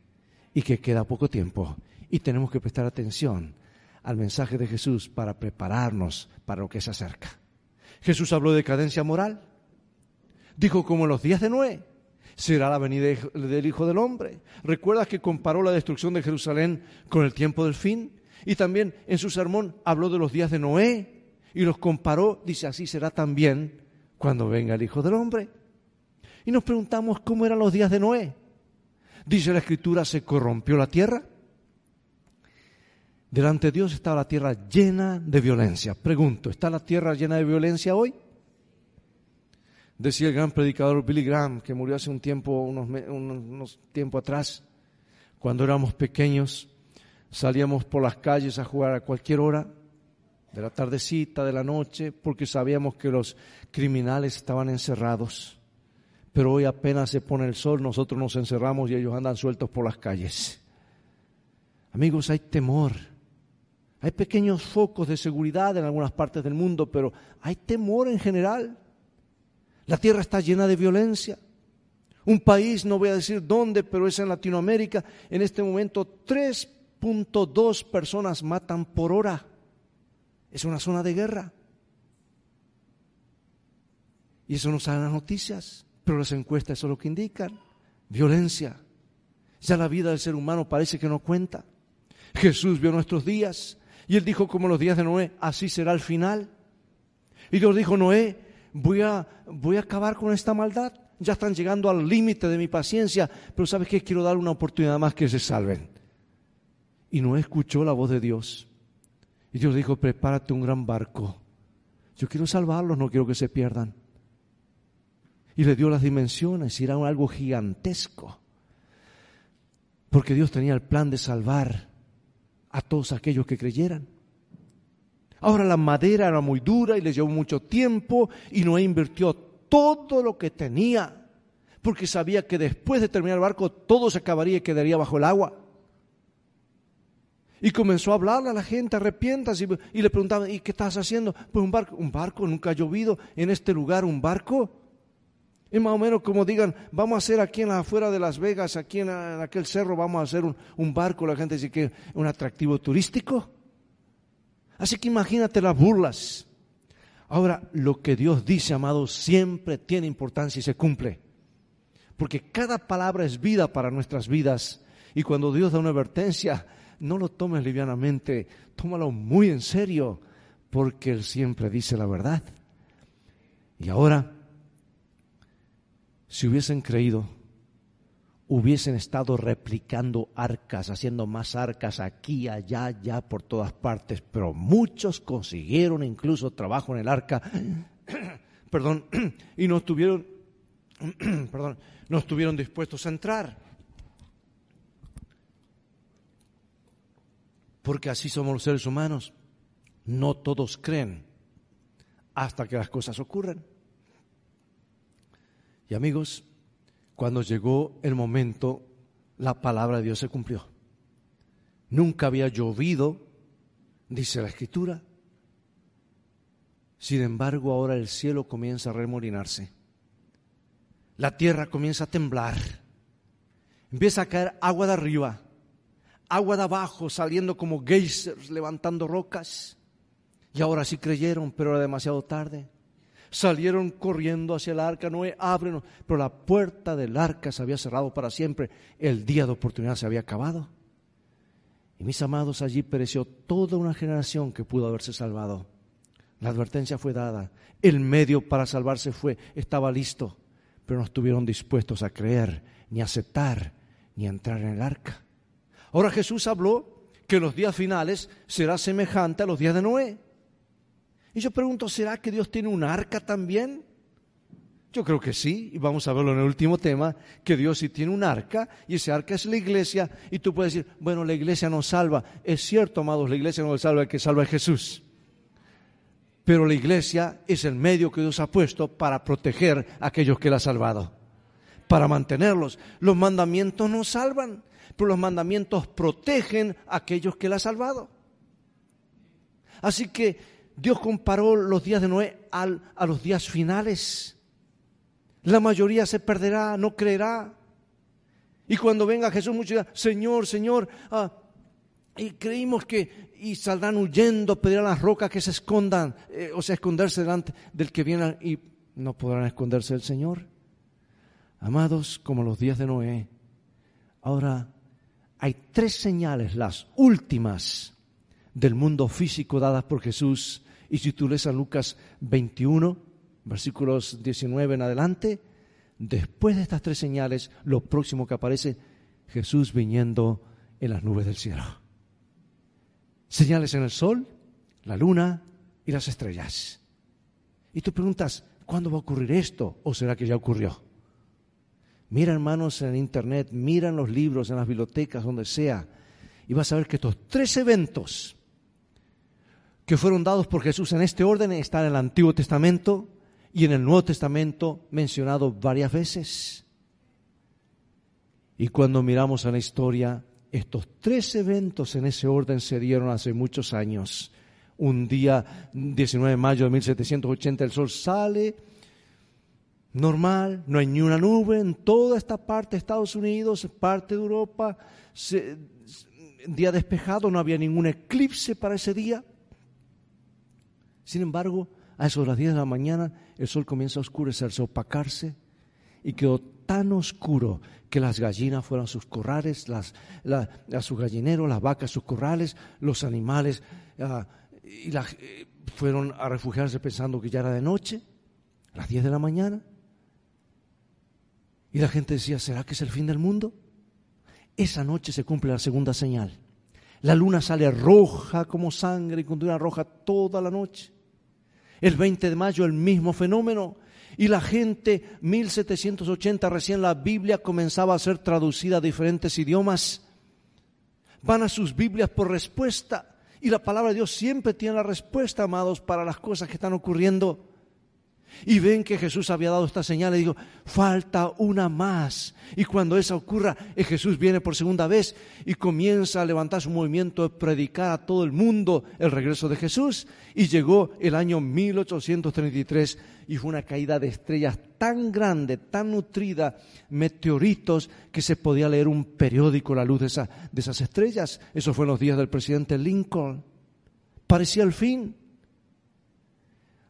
y que queda poco tiempo y tenemos que prestar atención al mensaje de Jesús para prepararnos para lo que se acerca. Jesús habló de cadencia moral. Dijo como en los días de Noé será la venida del Hijo del Hombre. ¿Recuerdas que comparó la destrucción de Jerusalén con el tiempo del fin? Y también en su sermón habló de los días de Noé y los comparó, dice así será también cuando venga el Hijo del Hombre. Y nos preguntamos cómo eran los días de Noé. Dice la Escritura, se corrompió la tierra. Delante de Dios estaba la tierra llena de violencia. Pregunto, ¿está la tierra llena de violencia hoy? Decía el gran predicador Billy Graham, que murió hace un tiempo, unos, unos tiempo atrás, cuando éramos pequeños, salíamos por las calles a jugar a cualquier hora de la tardecita, de la noche, porque sabíamos que los criminales estaban encerrados. Pero hoy apenas se pone el sol, nosotros nos encerramos y ellos andan sueltos por las calles. Amigos, hay temor. Hay pequeños focos de seguridad en algunas partes del mundo, pero hay temor en general. La tierra está llena de violencia. Un país, no voy a decir dónde, pero es en Latinoamérica, en este momento 3.2 personas matan por hora. Es una zona de guerra. Y eso no sale en las noticias, pero las encuestas eso es lo que indican. Violencia. Ya la vida del ser humano parece que no cuenta. Jesús vio nuestros días y él dijo como los días de Noé, así será el final. Y Dios dijo, Noé, voy a, voy a acabar con esta maldad. Ya están llegando al límite de mi paciencia, pero ¿sabes qué? Quiero dar una oportunidad más que se salven. Y Noé escuchó la voz de Dios y Dios dijo, prepárate un gran barco. Yo quiero salvarlos, no quiero que se pierdan. Y le dio las dimensiones, y era algo gigantesco. Porque Dios tenía el plan de salvar a todos aquellos que creyeran. Ahora la madera era muy dura y le llevó mucho tiempo y Noé invirtió todo lo que tenía porque sabía que después de terminar el barco todo se acabaría y quedaría bajo el agua. Y comenzó a hablarle a la gente, arrepientas, y, le preguntaban, ¿y qué estás haciendo? Pues un barco, un barco, nunca ha llovido en este lugar, un barco. Es más o menos como digan, vamos a hacer aquí en la afuera de Las Vegas, aquí en, aquel cerro, vamos a hacer un, un, barco, la gente dice que es un atractivo turístico. Así que imagínate las burlas. Ahora, lo que Dios dice, amado, siempre tiene importancia y se cumple. Porque cada palabra es vida para nuestras vidas. Y cuando Dios da una advertencia, no lo tomes livianamente, tómalo muy en serio, porque Él siempre dice la verdad. Y ahora, si hubiesen creído hubiesen estado replicando arcas, haciendo más arcas aquí, allá, allá, por todas partes, pero muchos consiguieron incluso trabajo en el arca, perdón, y no estuvieron, perdón, no estuvieron dispuestos a entrar. Porque así somos los seres humanos. No todos creen hasta que las cosas ocurren. Y amigos, cuando llegó el momento, la palabra de Dios se cumplió. Nunca había llovido, dice la escritura. Sin embargo, ahora el cielo comienza a remolinarse. La tierra comienza a temblar. Empieza a caer agua de arriba, agua de abajo, saliendo como geysers, levantando rocas. Y ahora sí creyeron, pero era demasiado tarde. Salieron corriendo hacia el arca, Noé, ábrenos. Pero la puerta del arca se había cerrado para siempre. El día de oportunidad se había acabado. Y mis amados, allí pereció toda una generación que pudo haberse salvado. La advertencia fue dada. El medio para salvarse fue, estaba listo. Pero no estuvieron dispuestos a creer, ni a aceptar, ni a entrar en el arca. Ahora Jesús habló que los días finales será semejante a los días de Noé. Y yo pregunto, ¿será que Dios tiene un arca también? Yo creo que sí, y vamos a verlo en el último tema, que Dios sí tiene un arca, y ese arca es la iglesia, y tú puedes decir, bueno, la iglesia nos salva. Es cierto, amados, la iglesia no salva, el que salva es Jesús. Pero la iglesia es el medio que Dios ha puesto para proteger a aquellos que Él ha salvado, para mantenerlos. Los mandamientos no salvan, pero los mandamientos protegen a aquellos que Él ha salvado. Así que Dios comparó los días de Noé a los días finales. La mayoría se perderá, no creerá. Y cuando venga Jesús, muchos dirán, Señor, Señor, ah, y creímos que, y saldrán huyendo, pedirán las rocas que se escondan, eh, o sea, esconderse delante del que viene, y no podrán esconderse del Señor. Amados, como los días de Noé, ahora hay tres señales, las últimas del mundo físico dadas por Jesús y si tú lees a Lucas 21, versículos 19 en adelante, después de estas tres señales, lo próximo que aparece, Jesús viniendo en las nubes del cielo. Señales en el sol, la luna y las estrellas. Y tú preguntas, ¿cuándo va a ocurrir esto? ¿O será que ya ocurrió? Mira hermanos en internet, mira en los libros, en las bibliotecas, donde sea, y vas a ver que estos tres eventos que fueron dados por Jesús en este orden están en el Antiguo Testamento y en el Nuevo Testamento mencionado varias veces. Y cuando miramos a la historia, estos tres eventos en ese orden se dieron hace muchos años. Un día, 19 de mayo de 1780, el sol sale normal, no hay ni una nube en toda esta parte de Estados Unidos, parte de Europa, día despejado, no había ningún eclipse para ese día. Sin embargo, a eso de las 10 de la mañana, el sol comienza a oscurecerse, a opacarse, y quedó tan oscuro que las gallinas fueron a sus corrales, las, a sus gallineros, las vacas a sus corrales, los animales ah, y eh, fueron a refugiarse pensando que ya era de noche, a las 10 de la mañana. Y la gente decía, ¿será que es el fin del mundo? Esa noche se cumple la segunda señal. La luna sale roja como sangre y continúa roja toda la noche. El 20 de mayo el mismo fenómeno. Y la gente, 1780, recién la Biblia comenzaba a ser traducida a diferentes idiomas. Van a sus Biblias por respuesta. Y la palabra de Dios siempre tiene la respuesta, amados, para las cosas que están ocurriendo y ven que Jesús había dado esta señal y digo, falta una más. Y cuando esa ocurra, eh, Jesús viene por segunda vez y comienza a levantar su movimiento de predicar a todo el mundo el regreso de Jesús. Y llegó el año 1833 y fue una caída de estrellas tan grande, tan nutrida, meteoritos, que se podía leer un periódico a la luz de, de esas estrellas. Eso fue en los días del presidente Lincoln. Parecía el fin.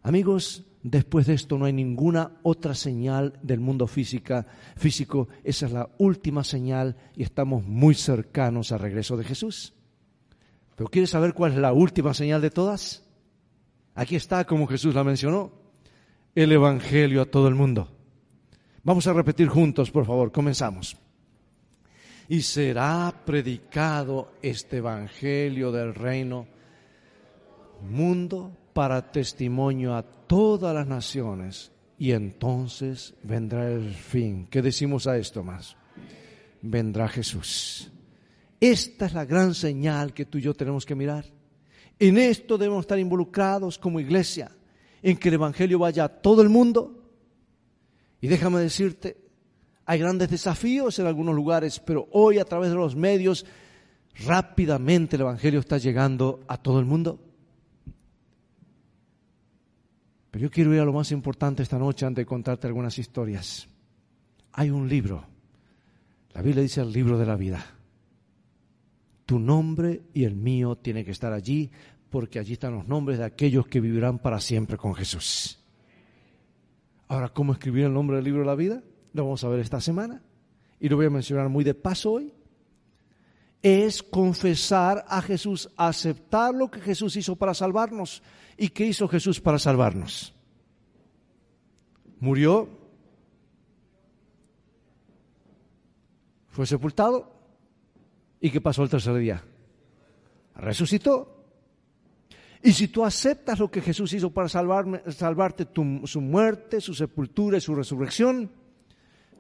Amigos, Después de esto no hay ninguna otra señal del mundo física, físico. Esa es la última señal y estamos muy cercanos al regreso de Jesús. Pero ¿quieres saber cuál es la última señal de todas? Aquí está, como Jesús la mencionó, el Evangelio a todo el mundo. Vamos a repetir juntos, por favor. Comenzamos. y será predicado este Evangelio del reino mundo para testimonio a todas las naciones y entonces vendrá el fin. ¿Qué decimos a esto más? Vendrá Jesús. Esta es la gran señal que tú y yo tenemos que mirar. En esto debemos estar involucrados como iglesia, en que el Evangelio vaya a todo el mundo. Y déjame decirte, hay grandes desafíos en algunos lugares, pero hoy a través de los medios rápidamente el Evangelio está llegando a todo el mundo. Pero yo quiero ir a lo más importante esta noche antes de contarte algunas historias. Hay un libro. La Biblia dice el libro de la vida. Tu nombre y el mío tienen que estar allí porque allí están los nombres de aquellos que vivirán para siempre con Jesús. Ahora, ¿cómo escribir el nombre del libro de la vida? Lo vamos a ver esta semana y lo voy a mencionar muy de paso hoy. Es confesar a Jesús, aceptar lo que Jesús hizo para salvarnos. ¿Y qué hizo Jesús para salvarnos? Murió, fue sepultado ¿Y qué pasó el tercer día? Resucitó. Y si tú aceptas lo que Jesús hizo para salvarme, salvarte, su muerte, su sepultura y su resurrección,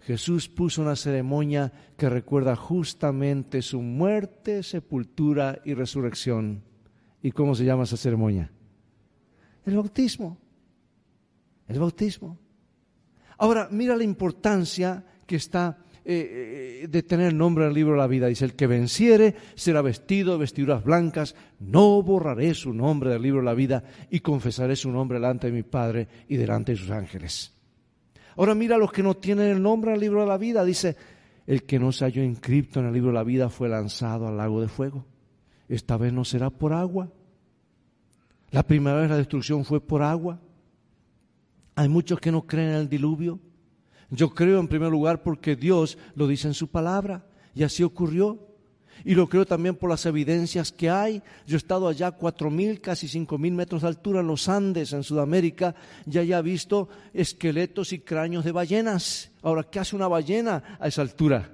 Jesús puso una ceremonia que recuerda justamente su muerte, sepultura y resurrección. ¿Y cómo se llama esa ceremonia? El bautismo. El bautismo. Ahora, mira la importancia que está eh, eh, de tener nombre en el libro de la vida. Dice, el que venciere será vestido de vestiduras blancas, no borraré su nombre del libro de la vida y confesaré su nombre delante de mi Padre y delante de sus ángeles. Ahora mira los que no tienen el nombre en el libro de la vida. Dice, el que no se halló inscripto en el libro de la vida fue lanzado al lago de fuego. Esta vez no será por agua. La primera vez la destrucción fue por agua. Hay muchos que no creen en el diluvio. Yo creo en primer lugar porque Dios lo dice en su palabra y así ocurrió. Y lo creo también por las evidencias que hay. Yo he estado allá cuatro mil, casi cinco mil metros de altura en los Andes, en Sudamérica, y he visto esqueletos y cráneos de ballenas. Ahora, ¿qué hace una ballena a esa altura?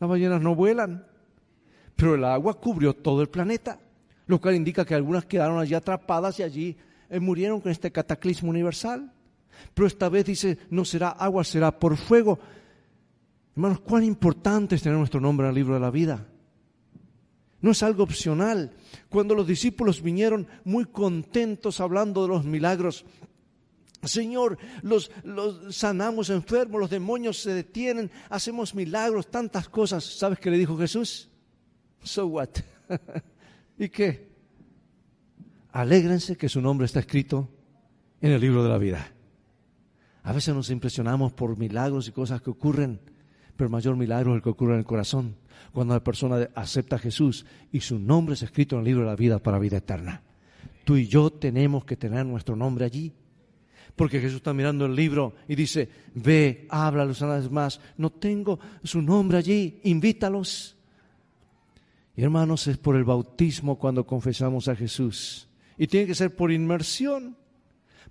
Las ballenas no vuelan, pero el agua cubrió todo el planeta, lo cual indica que algunas quedaron allí atrapadas y allí eh, murieron con este cataclismo universal. Pero esta vez dice, no será agua, será por fuego. Hermanos, cuán importante es tener nuestro nombre en el libro de la vida. No es algo opcional. Cuando los discípulos vinieron muy contentos hablando de los milagros, Señor, los, los, sanamos enfermos, los demonios se detienen, hacemos milagros, tantas cosas. ¿Sabes qué le dijo Jesús? So what? ¿Y qué? Alégrense que su nombre está escrito en el libro de la vida. A veces nos impresionamos por milagros y cosas que ocurren, pero el mayor milagro es el que ocurre en el corazón, cuando la persona acepta a Jesús y su nombre es escrito en el libro de la vida para vida eterna. Tú y yo tenemos que tener nuestro nombre allí. Porque Jesús está mirando el libro y dice, ve, háblalos una vez más. No tengo su nombre allí, invítalos. Y hermanos, es por el bautismo cuando confesamos a Jesús. Y tiene que ser por inmersión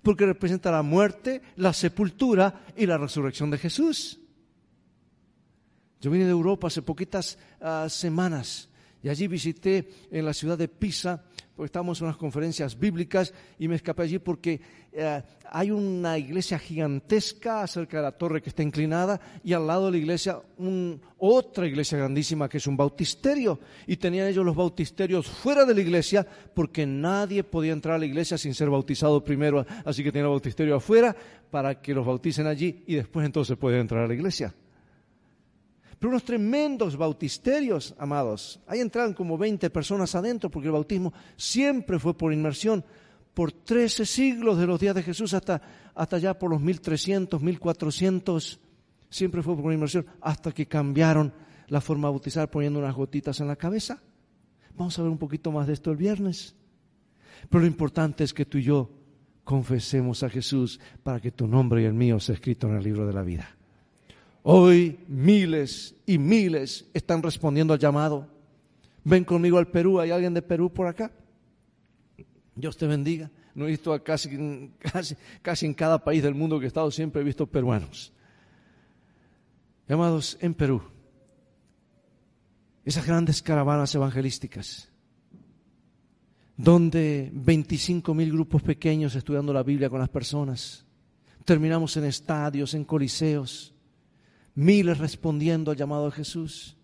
porque representa la muerte, la sepultura y la resurrección de Jesús. Yo vine de Europa hace poquitas ah, semanas y allí visité en la ciudad de Pisa porque estábamos en unas conferencias bíblicas y me escapé allí porque eh, hay una iglesia gigantesca cerca de la torre que está inclinada y al lado de la iglesia otra iglesia grandísima que es un bautisterio. Y tenían ellos los bautisterios fuera de la iglesia porque nadie podía entrar a la iglesia sin ser bautizado primero, así que tenían el bautisterio afuera para que los bauticen allí y después entonces pueden entrar a la iglesia pero unos tremendos bautisterios, amados. Ahí entraron como 20 personas adentro porque el bautismo siempre fue por inmersión. Por 13 siglos de los días de Jesús hasta, hasta allá por los 1300, 1400, siempre fue por inmersión, hasta que cambiaron la forma de bautizar poniendo unas gotitas en la cabeza. Vamos a ver un poquito más de esto el viernes. Pero lo importante es que tú y yo confesemos a Jesús para que tu nombre y el mío sea escrito en el libro de la vida. Hoy miles y miles están respondiendo al llamado. Ven conmigo al Perú, ¿hay alguien de Perú por acá? Dios te bendiga. No he visto a casi, casi, casi en cada país del mundo que he estado, siempre he visto peruanos. Llamados en Perú, esas grandes caravanas evangelísticas, donde 25 mil grupos pequeños estudiando la Biblia con las personas, terminamos en estadios, en coliseos, miles respondiendo al llamado de Jesús,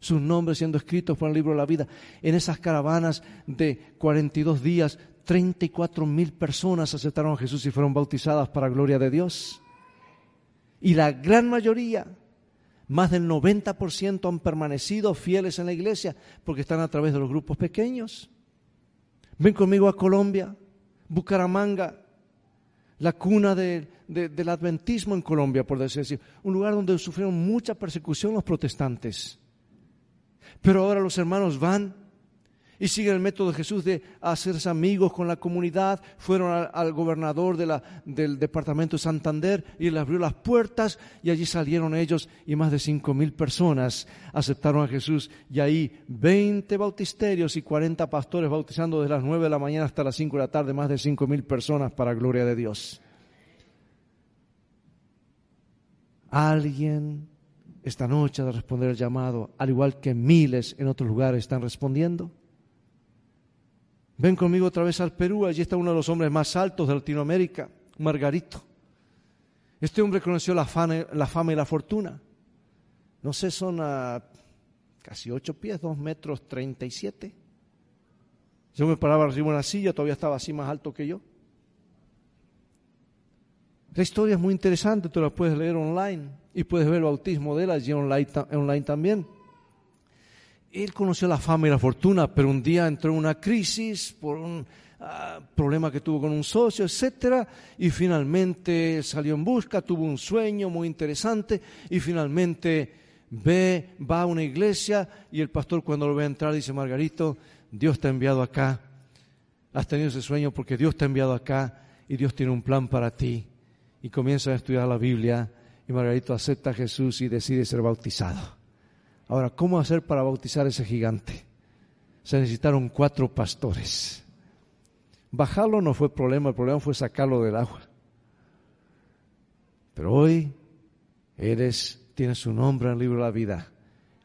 sus nombres siendo escritos por el libro de la vida. En esas caravanas de 42 días, 34 mil personas aceptaron a Jesús y fueron bautizadas para gloria de Dios. Y la gran mayoría, más del 90% han permanecido fieles en la iglesia porque están a través de los grupos pequeños. Ven conmigo a Colombia, Bucaramanga, la cuna del adventismo en Colombia, por decir así, un lugar donde sufrieron mucha persecución los protestantes. Pero ahora los hermanos van y siguen el método de Jesús de hacerse amigos con la comunidad. Fueron al, gobernador del departamento de Santander y le abrió las puertas y allí salieron ellos y más de cinco mil personas aceptaron a Jesús. Y ahí 20 bautisterios y 40 pastores bautizando desde las 9 de la mañana hasta las 5 de la tarde, más de cinco mil personas para gloria de Dios. Alguien esta noche de responder el llamado, al igual que miles en otros lugares están respondiendo. Ven conmigo otra vez al Perú, allí está uno de los hombres más altos de Latinoamérica, Margarito. Este hombre conoció la fama, la fama y la fortuna. No sé, son a casi ocho pies, dos metros treinta y siete. Yo me paraba arriba de una silla, todavía estaba así más alto que yo. La historia es muy interesante, tú la puedes leer online y puedes ver el bautismo de él allí online también él conoció la fama y la fortuna, pero un día entró en una crisis por un ah, problema que tuvo con un socio, etcétera, y finalmente salió en busca, tuvo un sueño muy interesante y finalmente ve, va a una iglesia y el pastor cuando lo ve entrar dice, Margarito, Dios te ha enviado acá, has tenido ese sueño porque Dios te ha enviado acá y Dios tiene un plan para ti. Y comienza a estudiar la Biblia y Margarito acepta a Jesús y decide ser bautizado. Ahora, ¿cómo hacer para bautizar a ese gigante? Se necesitaron cuatro pastores. Bajarlo no fue problema, el problema fue sacarlo del agua. Pero hoy eres, tienes su nombre en el libro de la vida.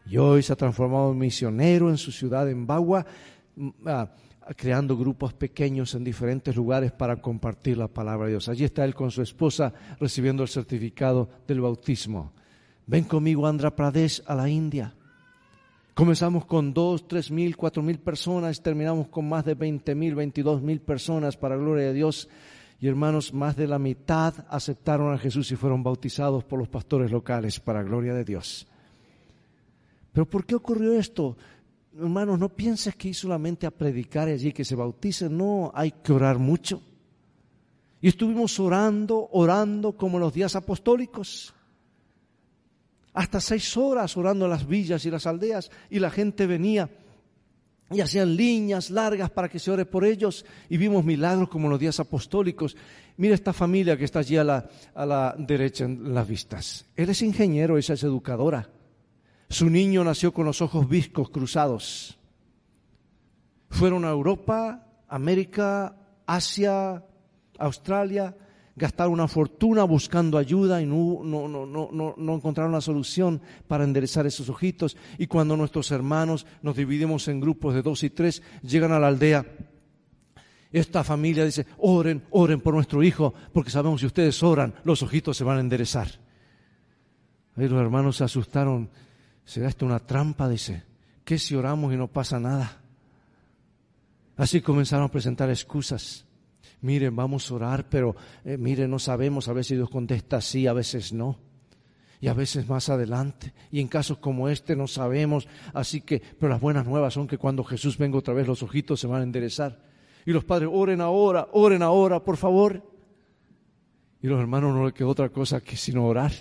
Y hoy se ha transformado en misionero en su ciudad, en Bagua, ah, creando grupos pequeños en diferentes lugares para compartir la palabra de Dios. Allí está él con su esposa recibiendo el certificado del bautismo. Ven conmigo a Andhra Pradesh, a la India. Comenzamos con dos, tres mil, cuatro mil personas, terminamos con más de veinte mil, veintidós mil personas para gloria de Dios. Y hermanos, más de la mitad aceptaron a Jesús y fueron bautizados por los pastores locales para gloria de Dios. Pero ¿por qué ocurrió esto? Hermanos, no pienses que ir solamente a predicar allí que se bautice, no, hay que orar mucho. Y estuvimos orando, orando como los días apostólicos hasta seis horas orando en las villas y las aldeas y la gente venía y hacían líneas largas para que se ore por ellos y vimos milagros como los días apostólicos. Mira esta familia que está allí a la, a la derecha en las vistas. Él es ingeniero, ella es educadora. Su niño nació con los ojos viscos cruzados. Fueron a Europa, América, Asia, Australia, gastaron una fortuna buscando ayuda y no, no, no, no, encontraron la solución para enderezar esos ojitos. Y cuando nuestros hermanos nos dividimos en grupos de dos y tres, llegan a la aldea. Esta familia dice, oren, oren por nuestro hijo, porque sabemos si ustedes oran, los ojitos se van a enderezar. Ahí los hermanos se asustaron. ¿Será esto una trampa? Dice. ¿Qué si oramos y no pasa nada? Así comenzaron a presentar excusas miren, vamos a orar, pero eh, miren, no sabemos, a veces Dios contesta sí, a veces no. Y a veces más adelante. Y en casos como este no sabemos. Así que, pero las buenas nuevas son que cuando Jesús venga otra vez los ojitos se van a enderezar. Y los padres, oren ahora, oren ahora, por favor. Y los hermanos no le quedó otra cosa que sino orar.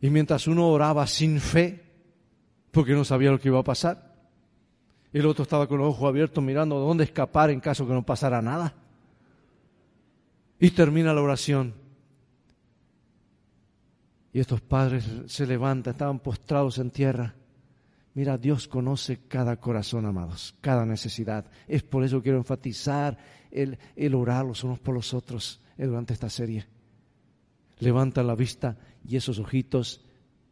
Y mientras uno oraba sin fe, porque no sabía lo que iba a pasar, el otro estaba con los ojos abiertos mirando dónde escapar en caso que no pasara nada. Y termina la oración. Y estos padres se levantan, estaban postrados en tierra. Mira, Dios conoce cada corazón, amados, cada necesidad. Es por eso quiero enfatizar el, el orar los unos por los otros eh, durante esta serie. Levantan la vista y esos ojitos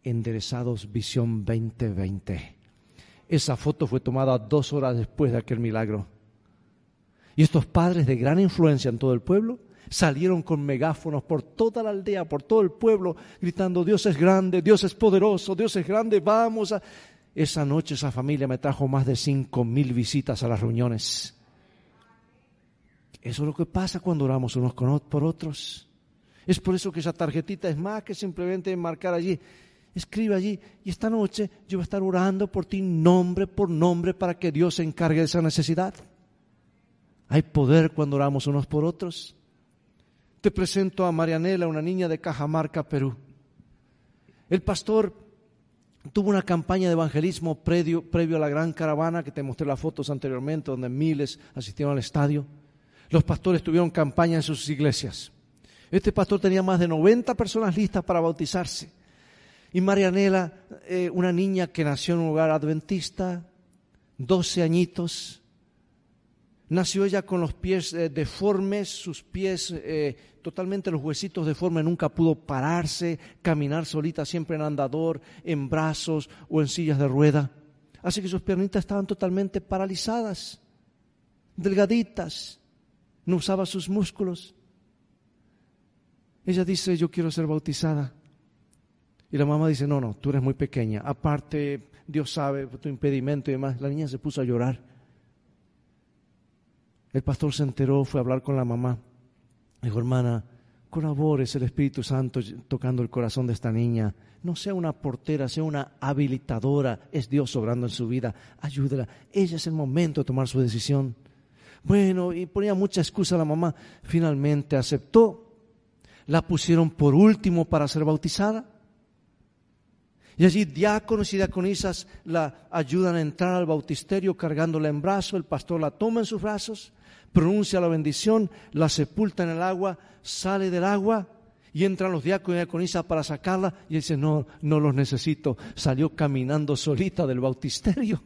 Enderezados Visión 2020. Esa foto fue tomada dos horas después de aquel milagro. Y estos padres de gran influencia en todo el pueblo salieron con megáfonos por toda la aldea, por todo el pueblo, gritando, Dios es grande, Dios es poderoso, Dios es grande, vamos a... Esa noche esa familia me trajo más de cinco mil visitas a las reuniones. Eso es lo que pasa cuando oramos unos por otros. Es por eso que esa tarjetita es más que simplemente marcar allí. Escribe allí y esta noche yo voy a estar orando por ti nombre por nombre para que Dios se encargue de esa necesidad. Hay poder cuando oramos unos por otros. Te presento a Marianela, una niña de Cajamarca, Perú. El pastor tuvo una campaña de evangelismo previo, previo a la gran caravana que te mostré las fotos anteriormente, donde miles asistieron al estadio. Los pastores tuvieron campaña en sus iglesias. Este pastor tenía más de 90 personas listas para bautizarse. Y Marianela, eh, una niña que nació en un hogar adventista, 12 añitos, Nació ella con los pies eh, deformes, sus pies eh, totalmente los huesitos deformes, nunca pudo pararse, caminar solita, siempre en andador, en brazos o en sillas de rueda. Así que sus piernitas estaban totalmente paralizadas, delgaditas, no usaba sus músculos. Ella dice, yo quiero ser bautizada. Y la mamá dice, no, no, tú eres muy pequeña. Aparte, Dios sabe tu impedimento y demás. La niña se puso a llorar. El pastor se enteró, fue a hablar con la mamá. Dijo, hermana, colabores el Espíritu Santo tocando el corazón de esta niña. No sea una portera, sea una habilitadora. Es Dios obrando en su vida. Ayúdela. Ella es el momento de tomar su decisión. Bueno, y ponía mucha excusa a la mamá. Finalmente aceptó. La pusieron por último para ser bautizada. Y allí diáconos y diaconisas la ayudan a entrar al bautisterio cargándola en brazo. El pastor la toma en sus brazos pronuncia la bendición, la sepulta en el agua, sale del agua y entran los diáconos y diaconisas para sacarla y dice, no, no los necesito. Salió caminando solita del bautisterio.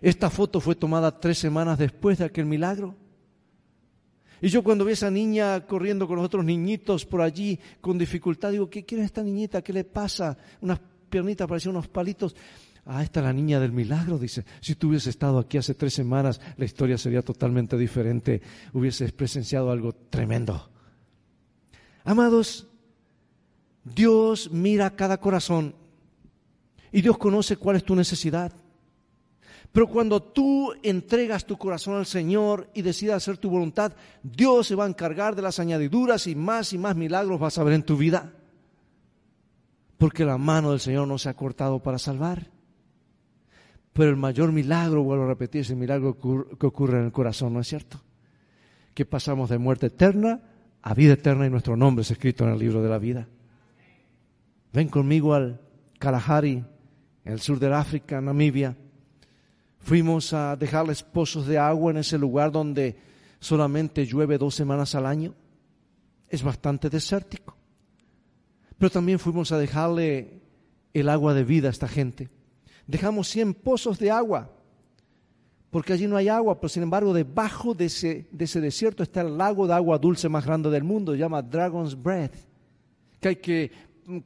Esta foto fue tomada tres semanas después de aquel milagro. Y yo cuando vi a esa niña corriendo con los otros niñitos por allí con dificultad, digo, ¿qué quiere esta niñita? ¿Qué le pasa? Unas piernitas parecían unos palitos. Ah, esta es la niña del milagro, dice. Si tú hubieses estado aquí hace tres semanas, la historia sería totalmente diferente. Hubieses presenciado algo tremendo. Amados, Dios mira cada corazón y Dios conoce cuál es tu necesidad. Pero cuando tú entregas tu corazón al Señor y decidas hacer tu voluntad, Dios se va a encargar de las añadiduras y más y más milagros vas a ver en tu vida. Porque la mano del Señor no se ha cortado para salvar. Pero el mayor milagro, vuelvo a repetir, es el milagro que ocurre en el corazón, ¿no es cierto? Que pasamos de muerte eterna a vida eterna y nuestro nombre es escrito en el libro de la vida. Ven conmigo al Kalahari, en el sur del África, Namibia. Fuimos a dejarles pozos de agua en ese lugar donde solamente llueve dos semanas al año. Es bastante desértico. Pero también fuimos a dejarle el agua de vida a esta gente dejamos 100 pozos de agua, porque allí no hay agua, pero sin embargo debajo de ese, de ese desierto está el lago de agua dulce más grande del mundo, se llama Dragon's Breath, que hay que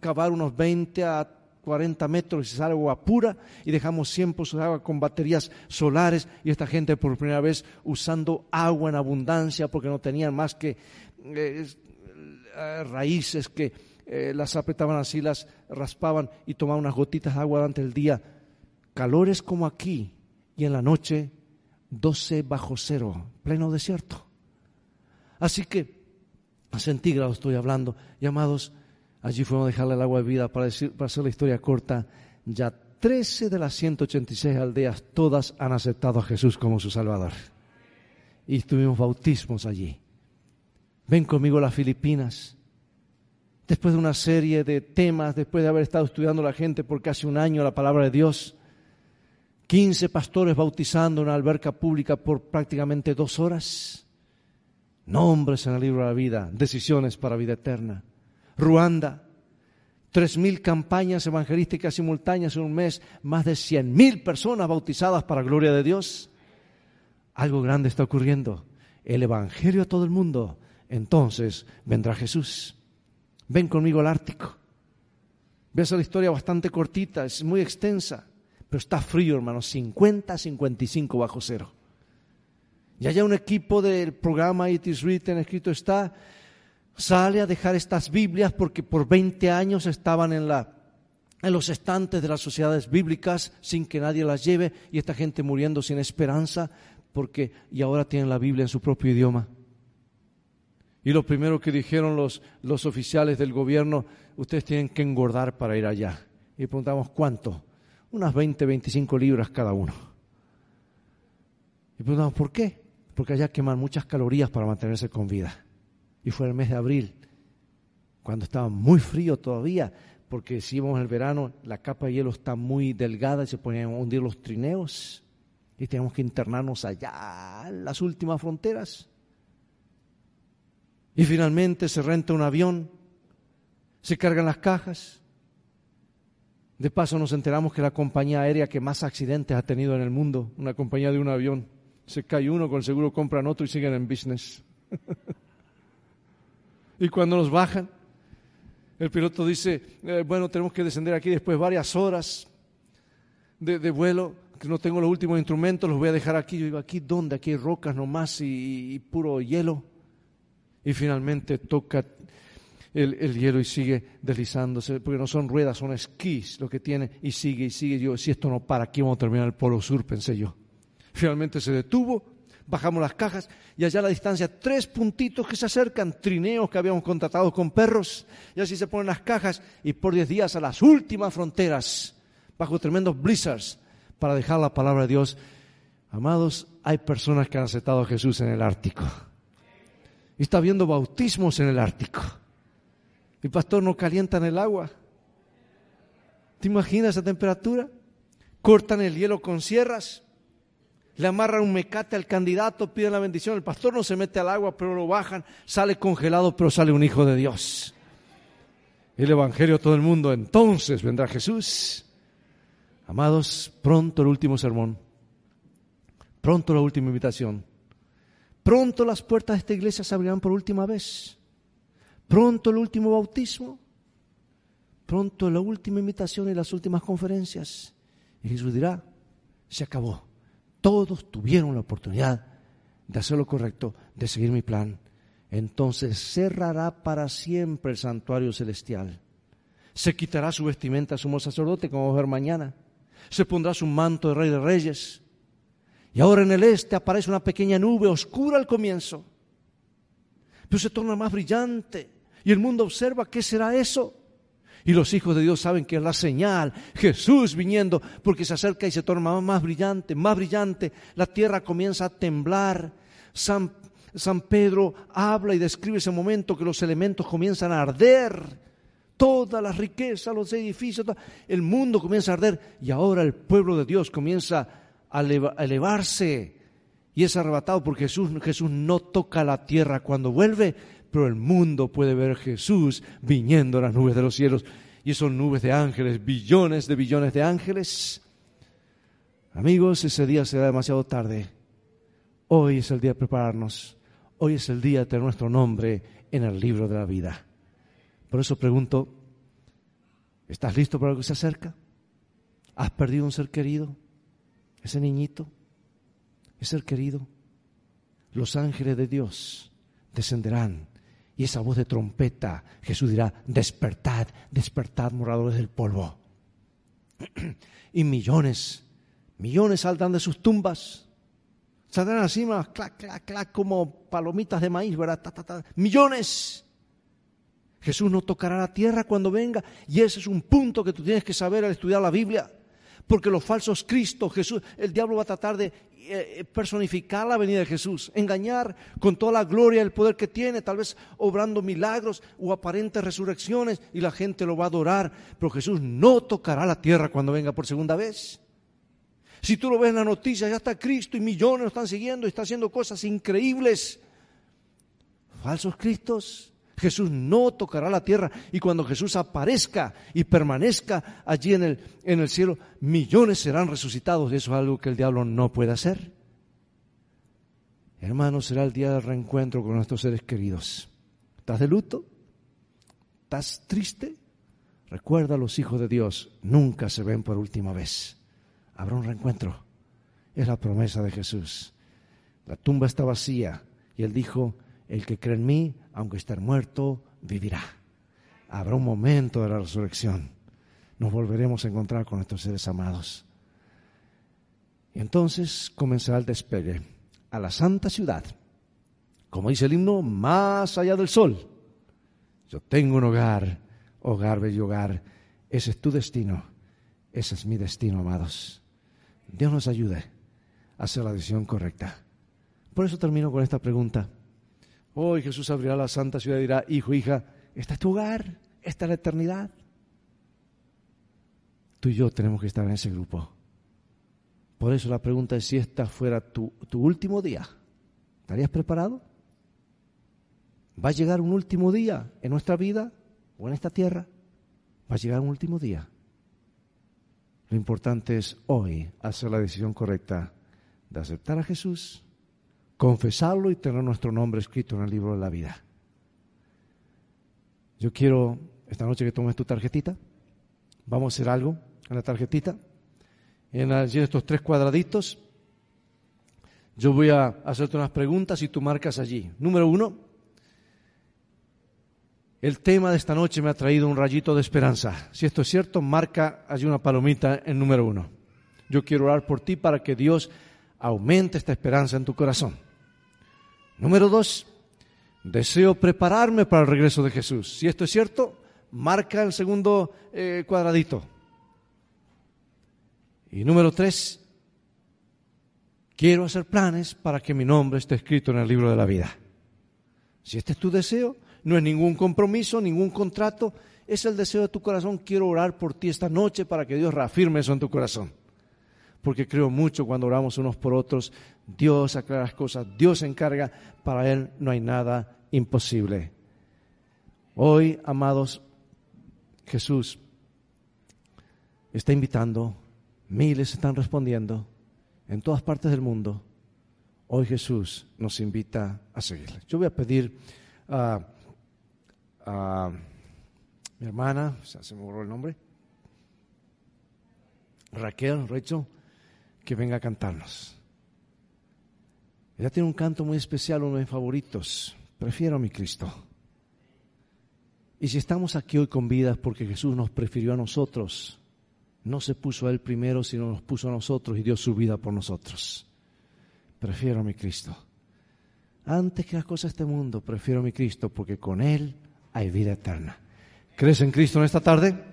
cavar unos 20 a 40 metros y sale agua pura y dejamos 100 pozos de agua con baterías solares y esta gente por primera vez usando agua en abundancia porque no tenían más que eh, eh, raíces que eh, las apretaban así, las raspaban y tomaban unas gotitas de agua durante el día calores como aquí y en la noche 12 bajo cero, pleno desierto. Así que a centígrados estoy hablando. Llamados, allí fuimos a dejarle el agua de vida para, decir, para hacer la historia corta. Ya 13 de las 186 aldeas, todas han aceptado a Jesús como su Salvador. Y tuvimos bautismos allí. Ven conmigo a las Filipinas. Después de una serie de temas, después de haber estado estudiando la gente por casi un año la palabra de Dios, 15 pastores bautizando en una alberca pública por prácticamente dos horas. Nombres en el libro de la vida, decisiones para vida eterna. Ruanda, tres mil campañas evangelísticas simultáneas en un mes, más de cien mil personas bautizadas para gloria de Dios. Algo grande está ocurriendo. El Evangelio a todo el mundo. Entonces vendrá Jesús. Ven conmigo al Ártico. Hacer la historia bastante cortita, es muy extensa, pero está frío, hermano, 50, 55 bajo cero. Y allá un equipo del programa It is Written, escrito está, sale a dejar estas Biblias porque por 20 años estaban en, la, en los estantes de las sociedades bíblicas sin que nadie las lleve y esta gente muriendo sin esperanza porque y ahora tienen la Biblia en su propio idioma. Y lo primero que dijeron los, los oficiales del gobierno, ustedes tienen que engordar para ir allá. Y preguntamos, ¿cuánto? Unas 20, 25 libras cada uno. Y preguntamos, ¿por qué? Porque allá queman muchas calorías para mantenerse con vida. Y fue el mes de abril, cuando estaba muy frío todavía, porque si íbamos en el verano, la capa de hielo está muy delgada y se ponían a hundir los trineos. Y tenemos que internarnos allá, las últimas fronteras. Y finalmente se renta un avión, se cargan las cajas. De paso nos enteramos que la compañía aérea que más accidentes ha tenido en el mundo, una compañía de un avión, se cae uno, con seguro compran otro y siguen en business. y cuando nos bajan, el piloto dice, eh, bueno, tenemos que descender aquí después varias horas de, vuelo, que no tengo los últimos instrumentos, los voy a dejar aquí. Yo digo, ¿aquí dónde? Aquí hay rocas nomás y puro hielo y finalmente toca el, hielo y sigue deslizándose, porque no son ruedas, son esquís lo que tiene, y sigue y sigue. Yo, si esto no para, aquí vamos a terminar el Polo Sur, pensé yo. Finalmente se detuvo, bajamos las cajas y allá a la distancia tres puntitos que se acercan, trineos que habíamos contratado con perros, y así se ponen las cajas y por diez días a las últimas fronteras, bajo tremendos blizzards, para dejar la palabra de Dios. Amados, hay personas que han aceptado a Jesús en el Ártico y está habiendo bautismos en el Ártico. El pastor no calientan el agua. ¿Te imaginas esa temperatura? Cortan el hielo con sierras, le amarran un mecate al candidato, piden la bendición. El pastor no se mete al agua, pero lo bajan, sale congelado, pero sale un hijo de Dios. El Evangelio a todo el mundo, entonces vendrá Jesús. Amados, pronto el último sermón, pronto la última invitación. Pronto las puertas de esta iglesia se abrirán por última vez. Pronto el último bautismo. Pronto la última invitación y las últimas conferencias. Y Jesús dirá, se acabó. Todos tuvieron la oportunidad de hacer lo correcto, de seguir mi plan. Entonces cerrará para siempre el santuario celestial. Se quitará su vestimenta sumo sacerdote, como vamos a ver mañana. Se pondrá su manto de rey de reyes y ahora en el este aparece una pequeña nube oscura al comienzo, pero se torna más brillante. Y el mundo observa qué será eso. Y los hijos de Dios saben que es la señal, Jesús viniendo, porque se acerca y se torna más brillante, más brillante. La tierra comienza a temblar. San, San Pedro habla y describe ese momento que los elementos comienzan a arder. Todas las riquezas, los edificios, el mundo comienza a arder. Y ahora el pueblo de Dios comienza a elevarse y es arrebatado porque Jesús, Jesús no toca la tierra cuando vuelve, pero el mundo puede ver a Jesús viniendo a las nubes de los cielos y son nubes de ángeles, billones de billones de ángeles. Amigos, ese día será demasiado tarde. Hoy es el día de prepararnos. Hoy es el día de tener nuestro nombre en el libro de la vida. Por eso pregunto, ¿estás listo para lo que se acerca? ¿Has perdido un ser querido? ese niñito, ese ser querido, los ángeles de Dios descenderán y esa voz de trompeta, Jesús dirá, despertad, despertad moradores del polvo. y millones, millones saldrán de sus tumbas, saldrán así, clac, clac, clac, como palomitas de maíz, ¿verdad? Millones. Jesús no tocará la tierra cuando venga y ese es un punto que tú tienes que saber al estudiar la Biblia. Porque los falsos Cristo, Jesús, el diablo va a tratar de personificar la venida de Jesús, engañar con toda la gloria y el poder que tiene, tal vez obrando milagros o aparentes resurrecciones y la gente lo va a adorar, pero Jesús no tocará la tierra cuando venga por segunda vez. Si tú lo ves en la noticia, ya está Cristo y millones lo están siguiendo y está haciendo cosas increíbles. Falsos Cristos, Jesús no tocará la tierra y cuando Jesús aparezca y permanezca allí en el, en el cielo, millones serán resucitados. Eso es algo que el diablo no puede hacer. Hermano, será el día del reencuentro con nuestros seres queridos. ¿Estás de luto? ¿Estás triste? Recuerda, los hijos de Dios nunca se ven por última vez. Habrá un reencuentro. Es la promesa de Jesús. La tumba está vacía y él dijo, el que cree en mí, aunque esté muerto, vivirá. Habrá un momento de la resurrección. Nos volveremos a encontrar con nuestros seres amados. Y entonces comenzará el despegue a la santa ciudad. Como dice el himno, más allá del sol. Yo tengo un hogar, hogar, bello hogar. Ese es tu destino. Ese es mi destino, amados. Dios nos ayude a hacer la decisión correcta. Por eso termino con esta pregunta. Hoy Jesús abrirá la santa ciudad y dirá, hijo, hija, esta es tu hogar, esta es la eternidad. Tú y yo tenemos que estar en ese grupo. Por eso la pregunta es si esta fuera tu, tu último día. ¿Estarías preparado? ¿Va a llegar un último día en nuestra vida o en esta tierra? Va a llegar un último día. Lo importante es hoy hacer la decisión correcta de aceptar a Jesús, confesarlo y tener nuestro nombre escrito en el libro de la vida. Yo quiero, esta noche que tomes tu tarjetita, vamos a hacer algo en la tarjetita. En estos tres cuadraditos, yo voy a hacerte unas preguntas y tú marcas allí. Número uno, el tema de esta noche me ha traído un rayito de esperanza. Si esto es cierto, marca allí una palomita en número uno. Yo quiero orar por ti para que Dios aumente esta esperanza en tu corazón. Número dos, deseo prepararme para el regreso de Jesús. Si esto es cierto, marca el segundo eh, cuadradito. Y número tres, quiero hacer planes para que mi nombre esté escrito en el libro de la vida. Si este es tu deseo, no es ningún compromiso, ningún contrato, es el deseo de tu corazón. Quiero orar por ti esta noche para que Dios reafirme eso en tu corazón. Porque creo mucho cuando oramos unos por otros, Dios aclara las cosas, Dios se encarga, para Él no hay nada imposible. Hoy, amados, Jesús está invitando Miles están respondiendo en todas partes del mundo. Hoy Jesús nos invita a seguirle. Yo voy a pedir a, mi hermana, se me borró el nombre, Raquel, Rachel, que venga a cantarnos. Ella tiene un canto muy especial, uno de mis favoritos. Prefiero a mi Cristo. Y si estamos aquí hoy con vida es porque Jesús nos prefirió a nosotros no se puso a Él primero, sino nos puso a nosotros y dio su vida por nosotros. Prefiero a mi Cristo. Antes que las cosas de este mundo, prefiero a mi Cristo porque con Él hay vida eterna. ¿Crees en Cristo en esta tarde?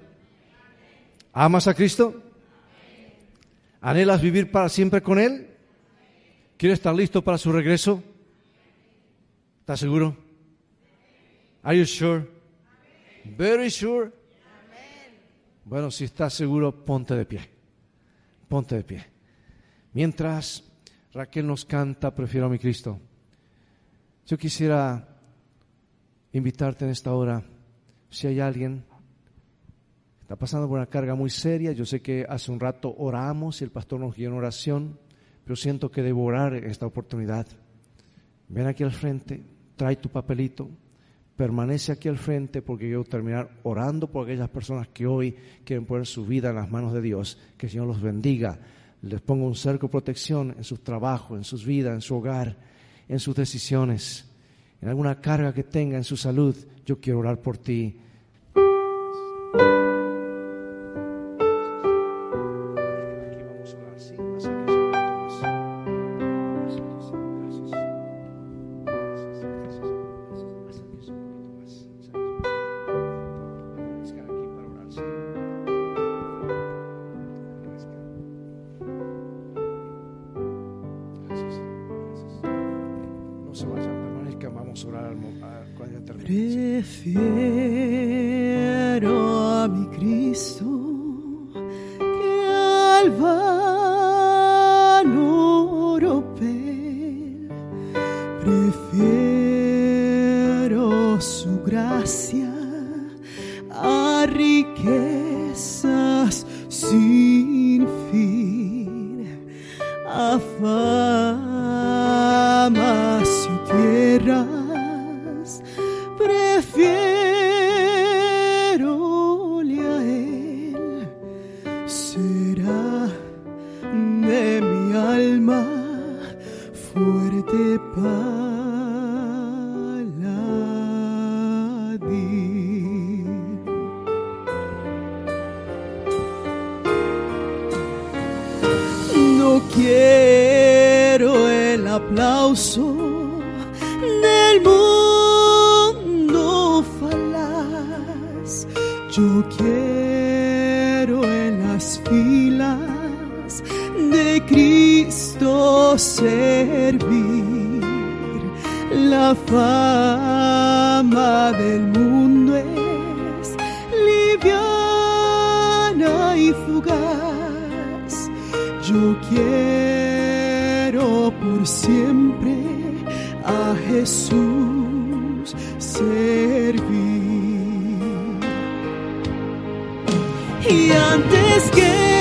¿Amas a Cristo? ¿Anhelas vivir para siempre con Él? ¿Quieres estar listo para su regreso? ¿Estás seguro? Are you sure? Very sure. Bueno, si estás seguro, ponte de pie. Ponte de pie. Mientras Raquel nos canta, prefiero a mi Cristo. Yo quisiera invitarte en esta hora, si hay alguien está pasando por una carga muy seria, yo sé que hace un rato oramos y el pastor nos guió en oración, pero siento que debo orar esta oportunidad. Ven aquí al frente, trae tu papelito, permanece aquí al frente porque quiero terminar orando por aquellas personas que hoy quieren poner su vida en las manos de Dios. Que el Señor los bendiga, les ponga un cerco de protección en sus trabajos, en sus vidas, en su hogar, en sus decisiones, en alguna carga que tenga en su salud. Yo quiero orar por ti.
Yo quiero por siempre a Jesús servir. Y antes que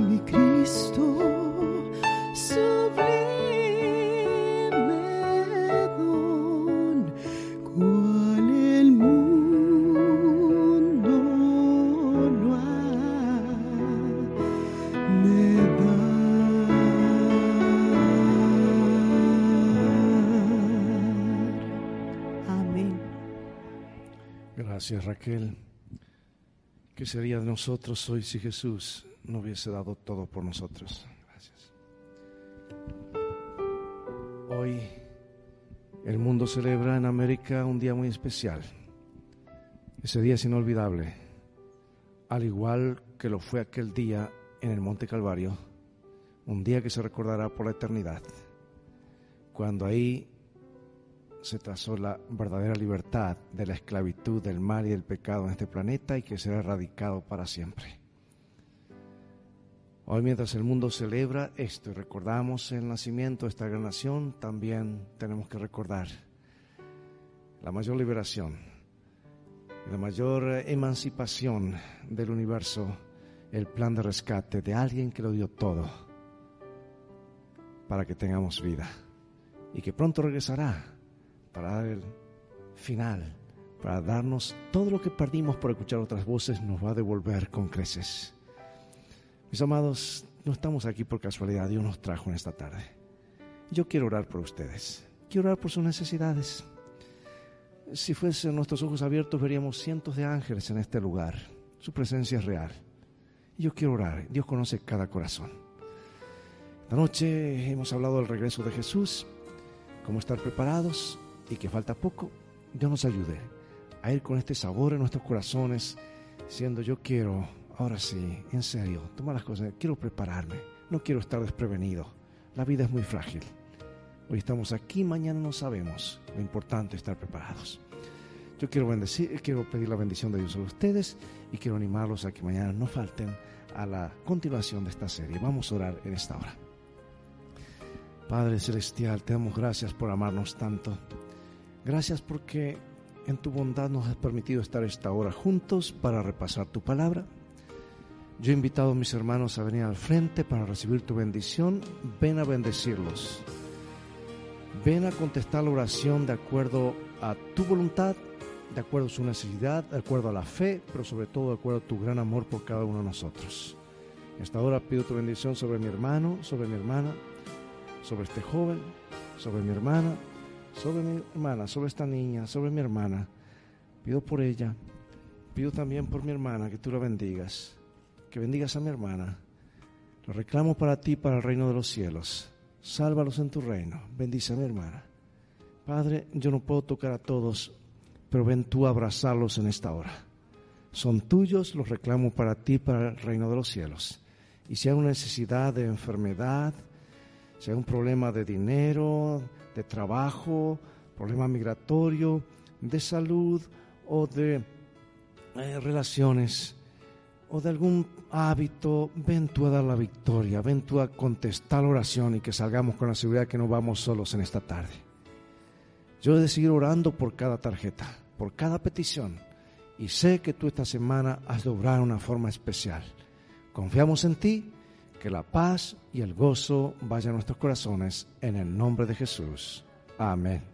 mi Cristo sublime don, cual el mundo no ha de dar. Amén.
Gracias Raquel. ¿Qué sería de nosotros hoy si Jesús no hubiese dado todo por nosotros? Gracias. Hoy el mundo celebra en América un día muy especial. Ese día es inolvidable, al igual que lo fue aquel día en el Monte Calvario, un día que se recordará por la eternidad, cuando ahí se trazó la verdadera libertad de la esclavitud, del mal y del pecado en este planeta y que será erradicado para siempre. Hoy mientras el mundo celebra esto y recordamos el nacimiento de esta gran nación, también tenemos que recordar la mayor liberación, la mayor emancipación del universo, el plan de rescate de alguien que lo dio todo para que tengamos vida y que pronto regresará para dar el final, para darnos todo lo que perdimos por escuchar otras voces, nos va a devolver con creces. Mis amados, no estamos aquí por casualidad, Dios nos trajo en esta tarde. Yo quiero orar por ustedes, quiero orar por sus necesidades. Si fuesen nuestros ojos abiertos, veríamos cientos de ángeles en este lugar. Su presencia es real. Yo quiero orar, Dios conoce cada corazón. Esta noche hemos hablado del regreso de Jesús, cómo estar preparados y que falta poco. Dios nos ayude a ir con este sabor en nuestros corazones, siendo yo quiero, ahora sí, en serio, tomar las cosas, quiero prepararme, no quiero estar desprevenido. La vida es muy frágil. Hoy estamos aquí, mañana no sabemos. Lo importante es estar preparados. Yo quiero bendecir, quiero pedir la bendición de Dios sobre ustedes y quiero animarlos a que mañana no falten a la continuación de esta serie. Vamos a orar en esta hora. Padre Celestial, te damos gracias por amarnos tanto. Gracias porque en tu bondad nos has permitido estar esta hora juntos para repasar tu palabra. Yo he invitado a mis hermanos a venir al frente para recibir tu bendición. Ven a bendecirlos. Ven a contestar la oración de acuerdo a tu voluntad, de acuerdo a su necesidad, de acuerdo a la fe, pero sobre todo de acuerdo a tu gran amor por cada uno de nosotros. Esta hora pido tu bendición sobre mi hermano, sobre mi hermana, sobre este joven, sobre mi hermana, sobre mi hermana, sobre esta niña, sobre mi hermana. Pido por ella, pido también por mi hermana que tú la bendigas, que bendigas a mi hermana. Lo reclamo para ti, para el reino de los cielos. Sálvalos en tu reino. Bendice a mi hermana. Padre, yo no puedo tocar a todos, pero ven tú a abrazarlos en esta hora. Son tuyos, los reclamo para ti, para el reino de los cielos. Y si hay una necesidad de enfermedad, si hay un problema de dinero, de trabajo, problema migratorio, de salud o de eh, relaciones o de algún hábito, ven tú a dar la victoria, ven tú a contestar la oración y que salgamos con la seguridad que no vamos solos en esta tarde. Yo he de seguir orando por cada tarjeta, por cada petición, y sé que tú esta semana has de obrar de una forma especial. Confiamos en ti, que la paz y el gozo vayan a nuestros corazones en el nombre de Jesús. Amén.